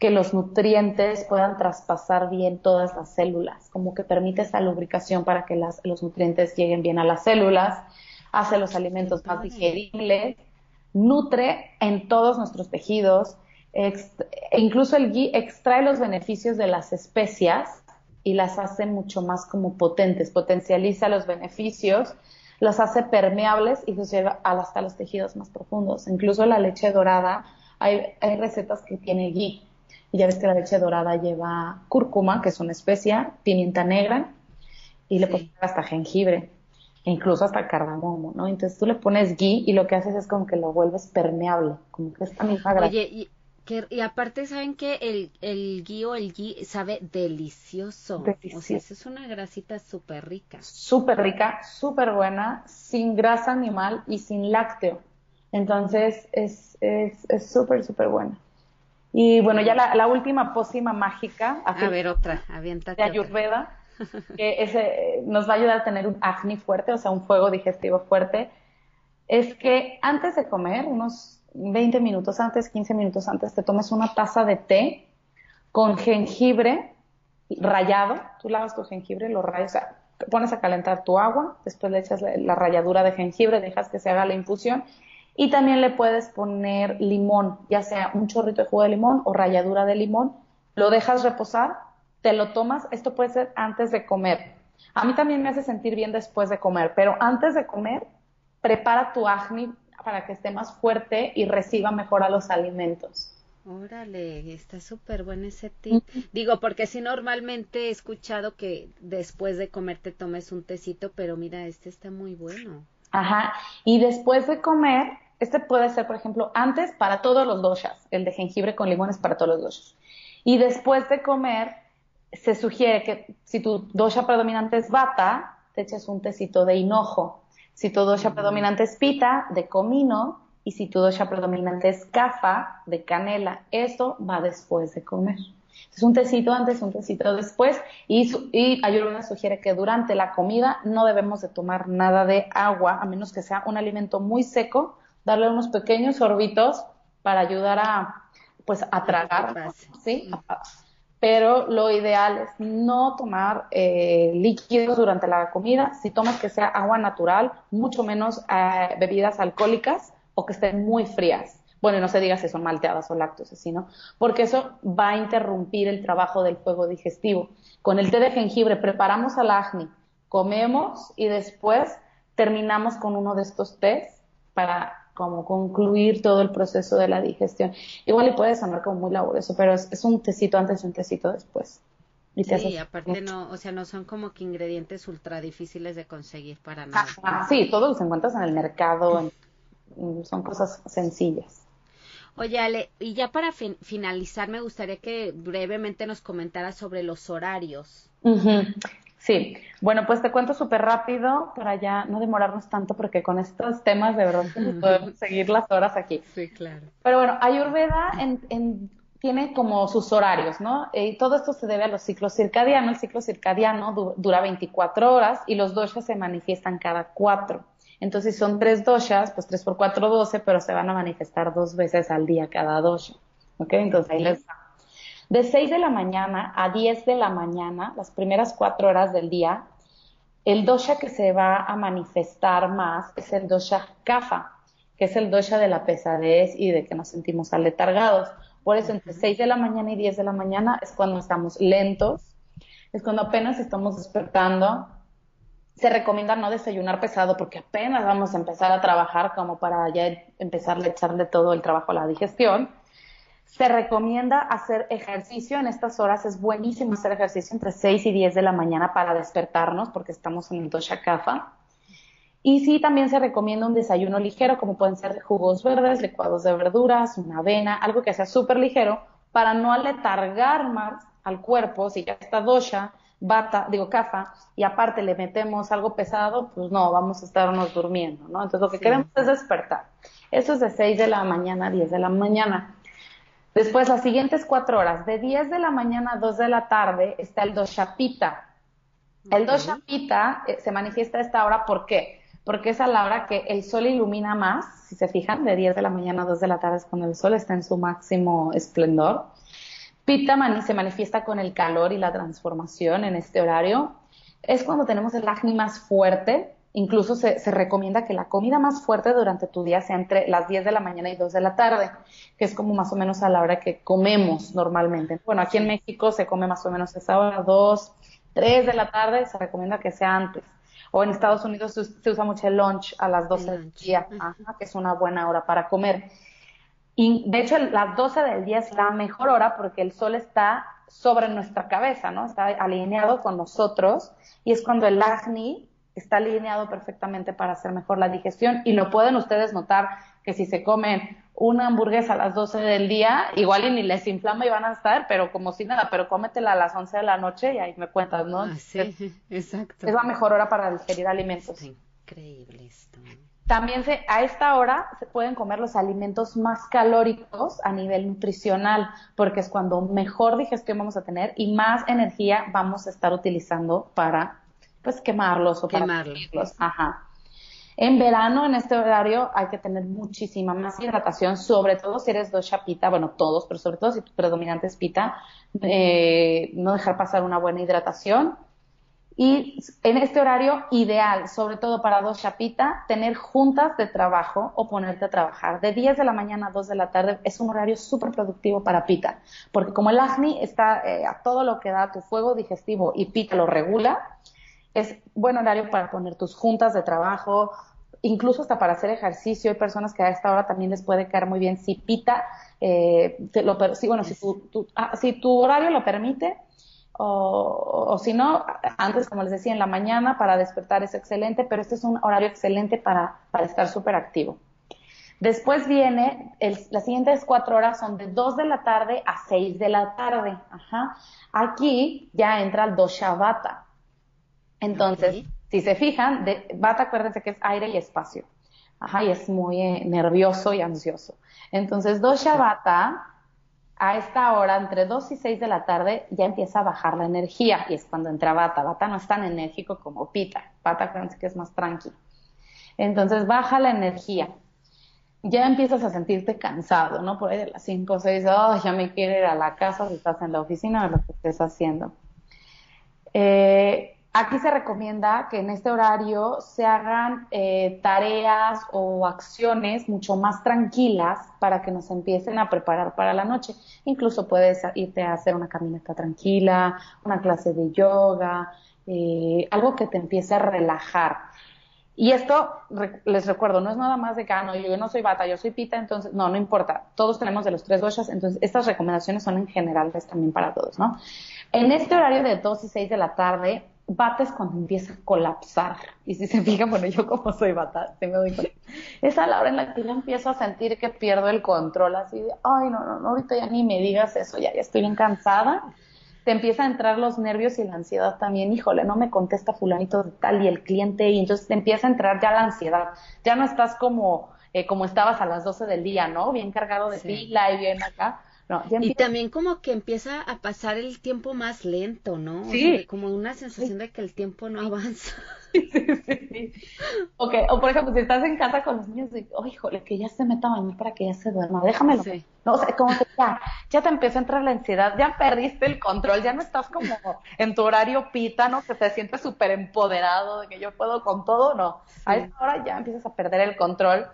que los nutrientes puedan traspasar bien todas las células, como que permite esa lubricación para que las, los nutrientes lleguen bien a las células, hace los alimentos más digeribles, nutre en todos nuestros tejidos, e incluso el ghee extrae los beneficios de las especias y las hace mucho más como potentes, potencializa los beneficios, los hace permeables y los lleva hasta los tejidos más profundos. Incluso la leche dorada, hay, recetas que tiene ghee. Y ya ves que la leche dorada lleva cúrcuma, que es una especia, pimienta negra, y le pones hasta jengibre, e incluso hasta cardamomo, ¿no? Entonces tú le pones ghee y lo que haces es como que lo vuelves permeable, como que esta misma grasa. Oye, y aparte, ¿saben que el, el o el gui sabe delicioso? O sea, es una grasita súper rica. Súper rica, súper buena, sin grasa animal y sin lácteo. Entonces, es súper, es, súper buena. Y bueno, ya la, última pócima mágica. A ver, otra, aviéntate. De Ayurveda, que ese, nos va a ayudar a tener un acné fuerte, o sea, un fuego digestivo fuerte. Es que antes de comer, unos 20 minutos antes, 15 minutos antes, te tomes una taza de té con jengibre rayado. Tú lavas tu jengibre, lo rayas, o sea, pones a calentar tu agua, después le echas la, ralladura de jengibre, dejas que se haga la infusión y también le puedes poner limón, ya sea un chorrito de jugo de limón o ralladura de limón. Lo dejas reposar, te lo tomas. Esto puede ser antes de comer. A mí también me hace sentir bien después de comer, pero antes de comer, prepara tu acné para que esté más fuerte y reciba mejor a los alimentos. Órale, está súper bueno ese tip. Digo, porque si normalmente he escuchado que después de comer te tomes un tecito, pero mira, este está muy bueno. Ajá, y después de comer, este puede ser, por ejemplo, antes para todos los doshas, el de jengibre con limones para todos los doshas. Y después de comer, se sugiere que si tu dosha predominante es bata, te eches un tecito de hinojo. Si tu dosha predominante es pita, de comino, y si tu dosha predominante es kafa, de canela, eso va después de comer. Es un tecito antes, un tecito después, y, y Ayurveda sugiere que durante la comida no debemos de tomar nada de agua, a menos que sea un alimento muy seco, darle unos pequeños sorbitos para ayudar a, pues, a tragar, ¿sí? Pero lo ideal es no tomar eh, líquidos durante la comida. Si tomas que sea agua natural, mucho menos eh, bebidas alcohólicas o que estén muy frías. Bueno, y no se diga si son malteadas o lácteos, así, ¿no? Porque eso va a interrumpir el trabajo del fuego digestivo. Con el té de jengibre preparamos al acné, comemos y después terminamos con uno de estos tés para como concluir todo el proceso de la digestión. Igual le puede sonar como muy laborioso, pero es, un tecito antes y un tecito después. Y sí, aparte no, o sea, no son como que ingredientes ultra difíciles de conseguir para nada. sí, todos los encuentras en el mercado, son cosas sencillas. Oye, Ale, y ya para finalizar, me gustaría que brevemente nos comentaras sobre los horarios. Sí, bueno, pues te cuento súper rápido para ya no demorarnos tanto porque con estos temas de verdad podemos seguir las horas aquí. Sí, claro. Pero bueno, Ayurveda en, tiene como sus horarios, ¿no? Y todo esto se debe a los ciclos circadianos. El ciclo circadiano dura 24 horas y los doshas se manifiestan cada cuatro. Entonces, si son tres doshas, pues tres por cuatro, doce, pero se van a manifestar dos veces al día cada dosha. ¿Ok? Entonces ahí les De 6 de la mañana a 10 de la mañana, las primeras cuatro horas del día, el dosha que se va a manifestar más es el dosha kapha, que es el dosha de la pesadez y de que nos sentimos aletargados. Por eso entre 6 de la mañana y 10 de la mañana es cuando estamos lentos, es cuando apenas estamos despertando, se recomienda no desayunar pesado porque apenas vamos a empezar a trabajar como para ya empezar a echarle todo el trabajo a la digestión. Se recomienda hacer ejercicio en estas horas. Es buenísimo hacer ejercicio entre 6 y 10 de la mañana para despertarnos porque estamos en el dosha kapha. Y sí, también se recomienda un desayuno ligero, como pueden ser jugos verdes, licuados de verduras, una avena, algo que sea súper ligero para no aletargar más al cuerpo si ya está dosha bata, digo, cafa, y aparte le metemos algo pesado, pues no, vamos a estarnos durmiendo, ¿no? Entonces lo que queremos es despertar. Eso es de 6 de la mañana a 10 de la mañana. Después, las siguientes cuatro horas, de 10 de la mañana a 2 de la tarde, está el doshapita. El doshapita eh, se manifiesta a esta hora, ¿por qué? Porque es a la hora que el sol ilumina más, si se fijan, de 10 de la mañana a 2 de la tarde es cuando el sol está en su máximo esplendor. Pita se manifiesta con el calor y la transformación en este horario. Es cuando tenemos el acné más fuerte. Incluso se, recomienda que la comida más fuerte durante tu día sea entre las 10 de la mañana y 2 de la tarde, que es como más o menos a la hora que comemos normalmente. Bueno, aquí en México se come más o menos a esa hora, 2, 3 de la tarde, se recomienda que sea antes. O en Estados Unidos se, usa mucho el lunch a las 12 del día, que es una buena hora para comer. Y de hecho, las 12 del día es la mejor hora porque el sol está sobre nuestra cabeza, ¿no? Está alineado con nosotros y es cuando el acné está alineado perfectamente para hacer mejor la digestión y lo pueden ustedes notar que si se comen una hamburguesa a las 12 del día, igual y ni les inflama y van a estar, pero como si nada, pero cómetela a las 11 de la noche y ahí me cuentas, ¿no? Ah, sí, exacto. Es la mejor hora para digerir alimentos. increíble esto. También se, a esta hora se pueden comer los alimentos más calóricos a nivel nutricional, porque es cuando mejor digestión vamos a tener y más energía vamos a estar utilizando para pues quemarlos o quemarlos. para Ajá. En verano, en este horario, hay que tener muchísima más hidratación, sobre todo si eres dosha pita, bueno, todos, pero sobre todo si tu predominante es pita, eh, no dejar pasar una buena hidratación y en este horario ideal, sobre todo para dos chapita, tener juntas de trabajo o ponerte a trabajar. De 10 de la mañana a 2 de la tarde es un horario súper productivo para pita, porque como el acné está eh, a todo lo que da tu fuego digestivo y pita lo regula, es buen horario para poner tus juntas de trabajo, incluso hasta para hacer ejercicio. Hay personas que a esta hora también les puede caer muy bien si pita, eh, lo, si, bueno, si ah, si tu horario lo permite, o, si no, antes, como les decía, en la mañana para despertar es excelente, pero este es un horario excelente para, estar súper activo. Después viene, las siguientes cuatro horas son de 2 de la tarde a 6 de la tarde. Ajá. Aquí ya entra el dosha vata. Entonces, si se fijan, de, vata, acuérdense que es aire y espacio. Ajá, y es muy eh, nervioso y ansioso. Entonces, dosha vata a esta hora, entre 2 y 6 de la tarde, ya empieza a bajar la energía y es cuando entra Bata. Bata no es tan enérgico como Pita. Bata creo que es más tranquilo. Entonces baja la energía. ya empiezas a sentirte cansado, ¿no? Por ahí de las 5 o 6, oh, ya me quiero ir a la casa si estás en la oficina o lo que estés haciendo. Eh, aquí se recomienda que en este horario se hagan eh, tareas o acciones mucho más tranquilas para que nos empiecen a preparar para la noche. Incluso puedes irte a hacer una caminata tranquila, una clase de yoga, eh, algo que te empiece a relajar y esto, les recuerdo, no es nada más de que, ah, yo no soy bata, yo soy pita, entonces, no, no importa. Todos tenemos de los tres doshas, entonces estas recomendaciones son en general también para todos, ¿no? En este horario de 2 y 6 de la tarde, bata es cuando empieza a colapsar. Y si se fijan, bueno, yo como soy bata, se me doy Es a la hora en la que yo empiezo a sentir que pierdo el control, así de, ay, no, no, no, ahorita ya ni me digas eso, ya, ya estoy bien cansada te empieza a entrar los nervios y la ansiedad también, híjole, no me contesta fulanito de tal y el cliente, y entonces te empieza a entrar ya la ansiedad, ya no estás como, eh, como estabas a las 12 del día, ¿no? Bien cargado de pila y bien acá. No, y también como que empieza a pasar el tiempo más lento, ¿no? Sí. como una sensación de que el tiempo no avanza. Sí, sí, sí. Okay. O por ejemplo, si estás en casa con los niños, de, oh, híjole, que ya se meta a bañar para que ya se duerma, déjamelo. No, o sea, como que ya, ya te empieza a entrar la ansiedad, ya perdiste el control, ya no estás como en tu horario pita, ¿no? Que te sientes súper empoderado de que yo puedo con todo, no. A esa hora ya empiezas a perder el control,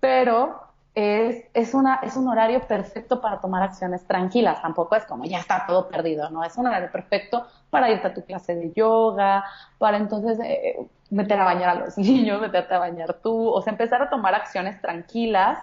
pero es, es, una, es un horario perfecto para tomar acciones tranquilas, tampoco es como ya está todo perdido, ¿no? Es un horario perfecto para irte a tu clase de yoga, para entonces eh, meter a bañar a los niños, meterte a bañar tú, o sea, empezar a tomar acciones tranquilas.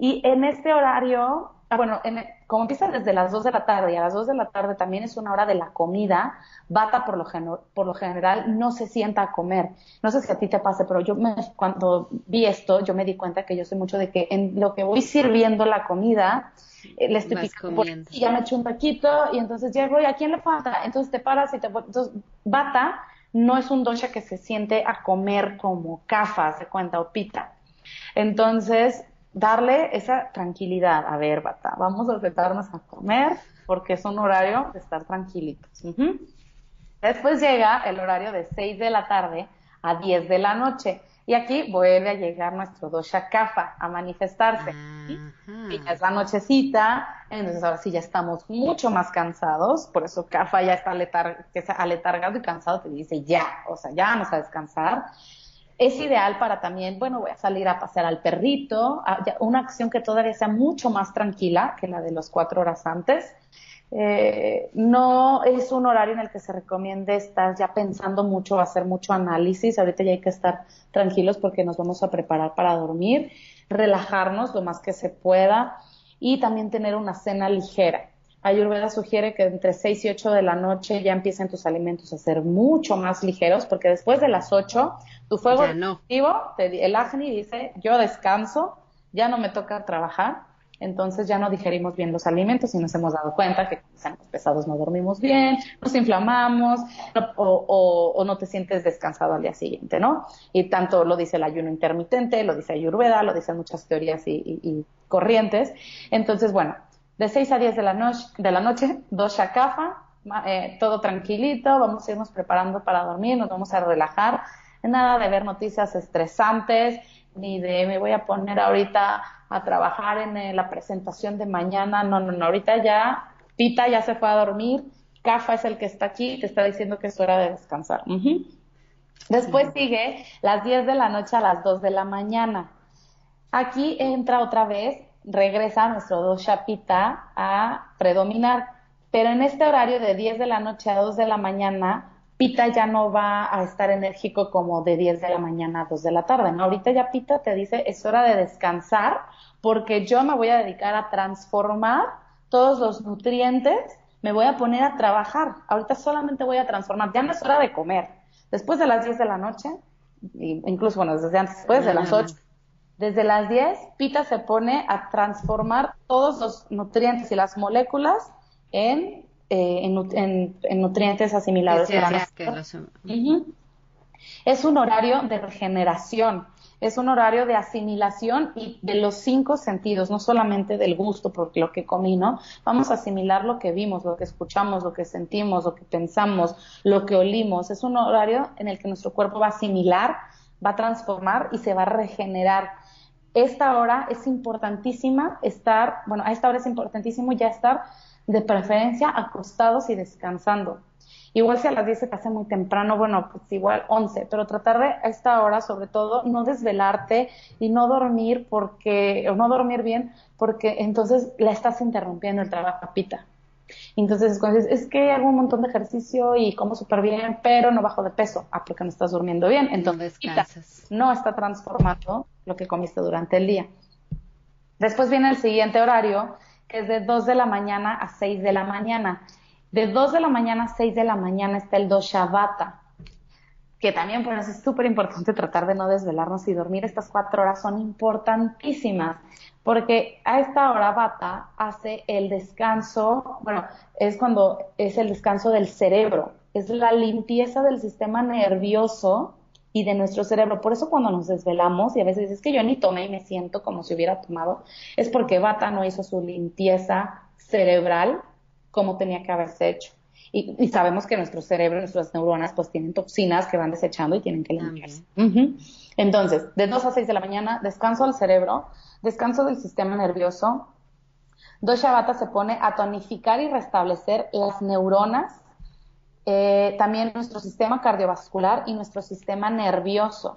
Y en este horario Ah, bueno, en, como empieza desde las 2 de la tarde y a las 2 de la tarde también es una hora de la comida, Bata por lo, por lo general no se sienta a comer. No sé si a ti te pase, pero yo me, cuando vi esto, yo me di cuenta que yo sé mucho de que en lo que voy sirviendo la comida, eh, le estoy picando y ya me echo un taquito y entonces llego y a quién le falta. Entonces te paras y te... Entonces, Bata no es un dosha que se siente a comer como kafa, se cuenta, o pita. Entonces, darle esa tranquilidad. A ver, bata, vamos a sentarnos a comer porque es un horario de estar tranquilitos. Después llega el horario de 6 de la tarde a 10 de la noche. Y aquí vuelve a llegar nuestro dosha kafa a manifestarse. Y es la nochecita, entonces ahora sí ya estamos mucho más cansados, por eso kafa ya está aletargado y cansado, te dice ya, o sea, ya vamos a descansar es ideal para también, bueno, voy a salir a pasear al perrito, una acción que todavía sea mucho más tranquila que la de los cuatro horas antes. Eh, no es un horario en el que se recomiende estar ya pensando mucho, hacer mucho análisis. Ahorita ya hay que estar tranquilos porque nos vamos a preparar para dormir, relajarnos lo más que se pueda y también tener una cena ligera. Ayurveda sugiere que entre 6 y 8 de la noche ya empiecen tus alimentos a ser mucho más ligeros, porque después de las 8, tu fuego el Agni dice, yo descanso, ya no me toca trabajar, entonces ya no digerimos bien los alimentos y nos hemos dado cuenta que cuando pesados no dormimos bien, nos inflamamos o, no te sientes descansado al día siguiente, ¿no? Y tanto lo dice el ayuno intermitente, lo dice Ayurveda, lo dicen muchas teorías y, y corrientes. Entonces, bueno, de 6 a 10 de la, noche, de la noche, dos shakafa, eh, todo tranquilito, vamos a irnos preparando para dormir, nos vamos a relajar, nada de ver noticias estresantes, ni de me voy a poner ahorita a trabajar en eh, la presentación de mañana, no, no, no, ahorita ya, Pita ya se fue a dormir, Cafa es el que está aquí, te está diciendo que es hora de descansar. Después sigue las 10 de la noche a las 2 de la mañana. Aquí entra otra vez regresa nuestro dosha pita a predominar. Pero en este horario de 10 de la noche a 2 de la mañana, pita ya no va a estar enérgico como de 10 de la mañana a 2 de la tarde. ¿no? Ahorita ya pita te dice es hora de descansar porque yo me voy a dedicar a transformar todos los nutrientes, me voy a poner a trabajar. Ahorita solamente voy a transformar, ya no es hora de comer. Después de las 10 de la noche, incluso bueno, desde antes, después de las 8, desde las 10, Pita se pone a transformar todos los nutrientes y las moléculas en, eh, en, nutrientes asimilados. Es un horario de regeneración, es un horario de asimilación y de los cinco sentidos, no solamente del gusto por lo que comí, ¿no? Vamos a asimilar lo que vimos, lo que escuchamos, lo que sentimos, lo que pensamos, lo que olimos. Es un horario en el que nuestro cuerpo va a asimilar, va a transformar y se va a regenerar esta hora es importantísima estar, bueno, a esta hora es importantísimo ya estar de preferencia acostados y descansando. Igual si a las 10 se te hace muy temprano, bueno, pues igual 11, pero tratar de a esta hora, sobre todo, no desvelarte y no dormir porque, o no dormir bien, porque entonces la estás interrumpiendo el trabajo, pita. Entonces, cuando dices, es que hago un montón de ejercicio y como súper bien, pero no bajo de peso. Ah, porque no estás durmiendo bien. Entonces, no, no está transformando lo que comiste durante el día. Después viene el siguiente horario, que es de 2 de la mañana a 6 de la mañana. De 2 de la mañana a 6 de la mañana está el Doshavata, que también por eso es súper importante tratar de no desvelarnos y dormir estas cuatro horas son importantísimas, porque a esta hora Vata hace el descanso, bueno, es cuando es el descanso del cerebro, es la limpieza del sistema nervioso y de nuestro cerebro. Por eso cuando nos desvelamos y a veces es que yo ni tomé y me siento como si hubiera tomado, es porque Vata no hizo su limpieza cerebral como tenía que haberse hecho. Y, sabemos que nuestro cerebro, nuestras neuronas, pues tienen toxinas que van desechando y tienen que limpiarse. Entonces, de 2 a 6 de la mañana, descanso al cerebro, descanso del sistema nervioso. Dosha Vata se pone a tonificar y restablecer las neuronas, eh, también nuestro sistema cardiovascular y nuestro sistema nervioso.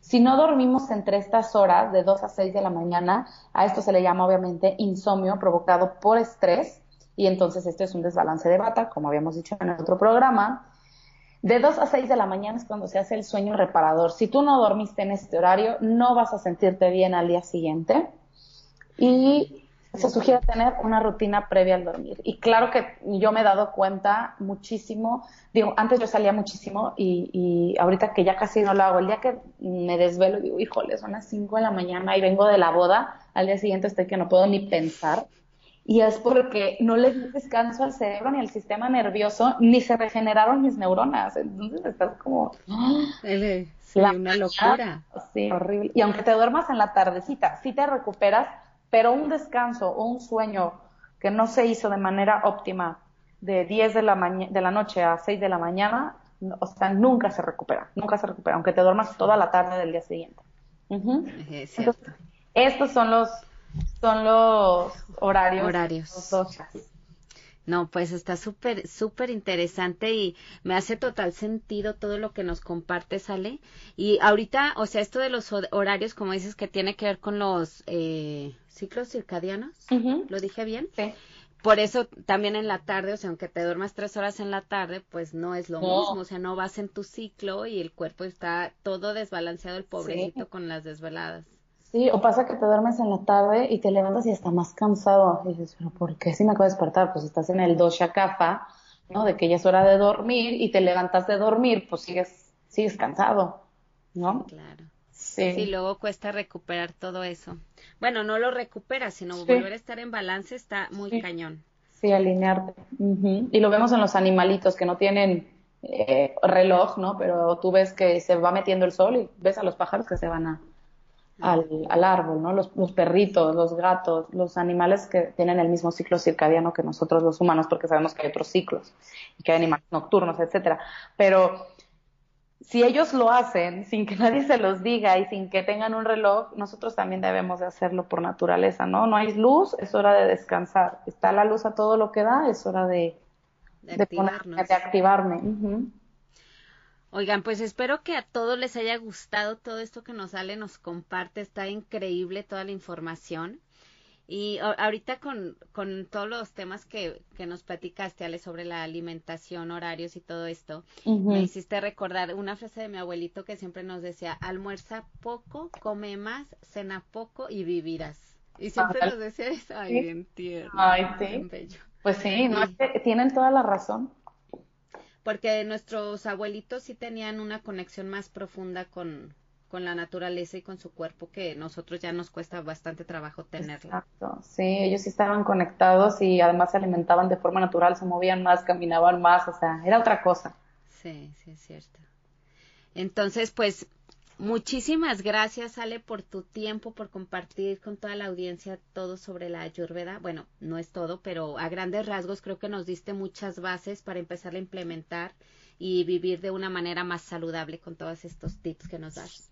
Si no dormimos entre estas horas, de 2 a 6 de la mañana, a esto se le llama obviamente insomnio provocado por estrés, y entonces esto es un desbalance de bata, como habíamos dicho en el otro programa. De 2 a 6 de la mañana es cuando se hace el sueño reparador. Si tú no dormiste en este horario, no vas a sentirte bien al día siguiente. Y se sugiere tener una rutina previa al dormir. Y claro que yo me he dado cuenta muchísimo, digo, antes yo salía muchísimo y, y ahorita que ya casi no lo hago, el día que me desvelo digo, híjole, son las 5 de la mañana y vengo de la boda, al día siguiente estoy que no puedo ni pensar y es porque no le di descanso al cerebro ni al sistema nervioso, ni se regeneraron mis neuronas. Entonces estás como... Sí, una locura. Sí, horrible. Y aunque te duermas en la tardecita, sí te recuperas, pero un descanso o un sueño que no se hizo de manera óptima de 10 de la, de la noche a 6 de la mañana, o sea, nunca se recupera, nunca se recupera, aunque te duermas toda la tarde del día siguiente. estos son los son los horarios. Horarios. No, pues está súper, súper interesante y me hace total sentido todo lo que nos comparte, Sale. Y ahorita, o sea, esto de los horarios, como dices, que tiene que ver con los eh, ciclos circadianos, ¿lo dije bien? Sí. Por eso también en la tarde, o sea, aunque te duermas tres horas en la tarde, pues no es lo mismo, o sea, no vas en tu ciclo y el cuerpo está todo desbalanceado, el pobrecito con las desveladas. Sí, o pasa que te duermes en la tarde y te levantas y estás más cansado. Y dices, pero ¿por qué si me acabo de despertar? Pues estás en el dosha kapha, ¿no? De que ya es hora de dormir y te levantas de dormir, pues sigues, sigues cansado, ¿no? Claro. Sí. sí. luego cuesta recuperar todo eso. Bueno, no lo recuperas, sino volver a estar en balance está muy cañón. Sí, alinearte. Y lo vemos en los animalitos que no tienen eh, reloj, ¿no? Pero tú ves que se va metiendo el sol y ves a los pájaros que se van a, al, al árbol, ¿no? Los, los, perritos, los gatos, los animales que tienen el mismo ciclo circadiano que nosotros los humanos, porque sabemos que hay otros ciclos y que hay animales nocturnos, etcétera. Pero si ellos lo hacen sin que nadie se los diga y sin que tengan un reloj, nosotros también debemos de hacerlo por naturaleza, ¿no? No hay luz, es hora de descansar. Está la luz a todo lo que da, es hora de, de, de activarme. Oigan, pues espero que a todos les haya gustado todo esto que nos sale, nos comparte, está increíble toda la información. Y ahorita con, con todos los temas que, que nos platicaste, Ale, sobre la alimentación, horarios y todo esto, me hiciste recordar una frase de mi abuelito que siempre nos decía, almuerza poco, come más, cena poco y vivirás. Y siempre nos decía eso, ay, bien tierno, ay, sí. Pues sí, no, tienen toda la razón porque nuestros abuelitos sí tenían una conexión más profunda con, con la naturaleza y con su cuerpo que nosotros ya nos cuesta bastante trabajo tenerla. Exacto, sí, ellos sí estaban conectados y además se alimentaban de forma natural, se movían más, caminaban más, o sea, era otra cosa. Sí, sí, es cierto. Entonces, pues Muchísimas gracias, Ale, por tu tiempo, por compartir con toda la audiencia todo sobre la ayurveda. Bueno, no es todo, pero a grandes rasgos creo que nos diste muchas bases para empezar a implementar y vivir de una manera más saludable con todos estos tips que nos das.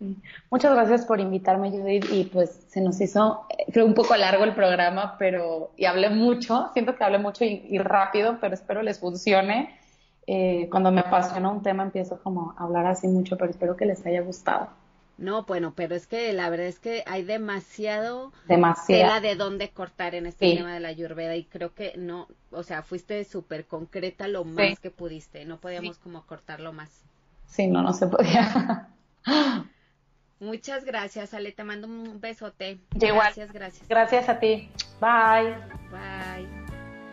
Muchas gracias por invitarme, Judith, y pues se nos hizo, eh, creo, un poco largo el programa, pero, y hablé mucho, siento que hablé mucho y, rápido, pero espero les funcione. Eh, cuando me apasiona un tema empiezo como a hablar así mucho, pero espero que les haya gustado. No, bueno, pero es que la verdad es que hay demasiado Demasiado. tela de dónde cortar en este tema de la ayurveda y creo que no, o sea, fuiste súper concreta lo más que pudiste, no podíamos como cortarlo más. Sí, no, no se podía. Muchas gracias, Ale, te mando un besote. Gracias, gracias. Gracias a ti. Bye. Bye.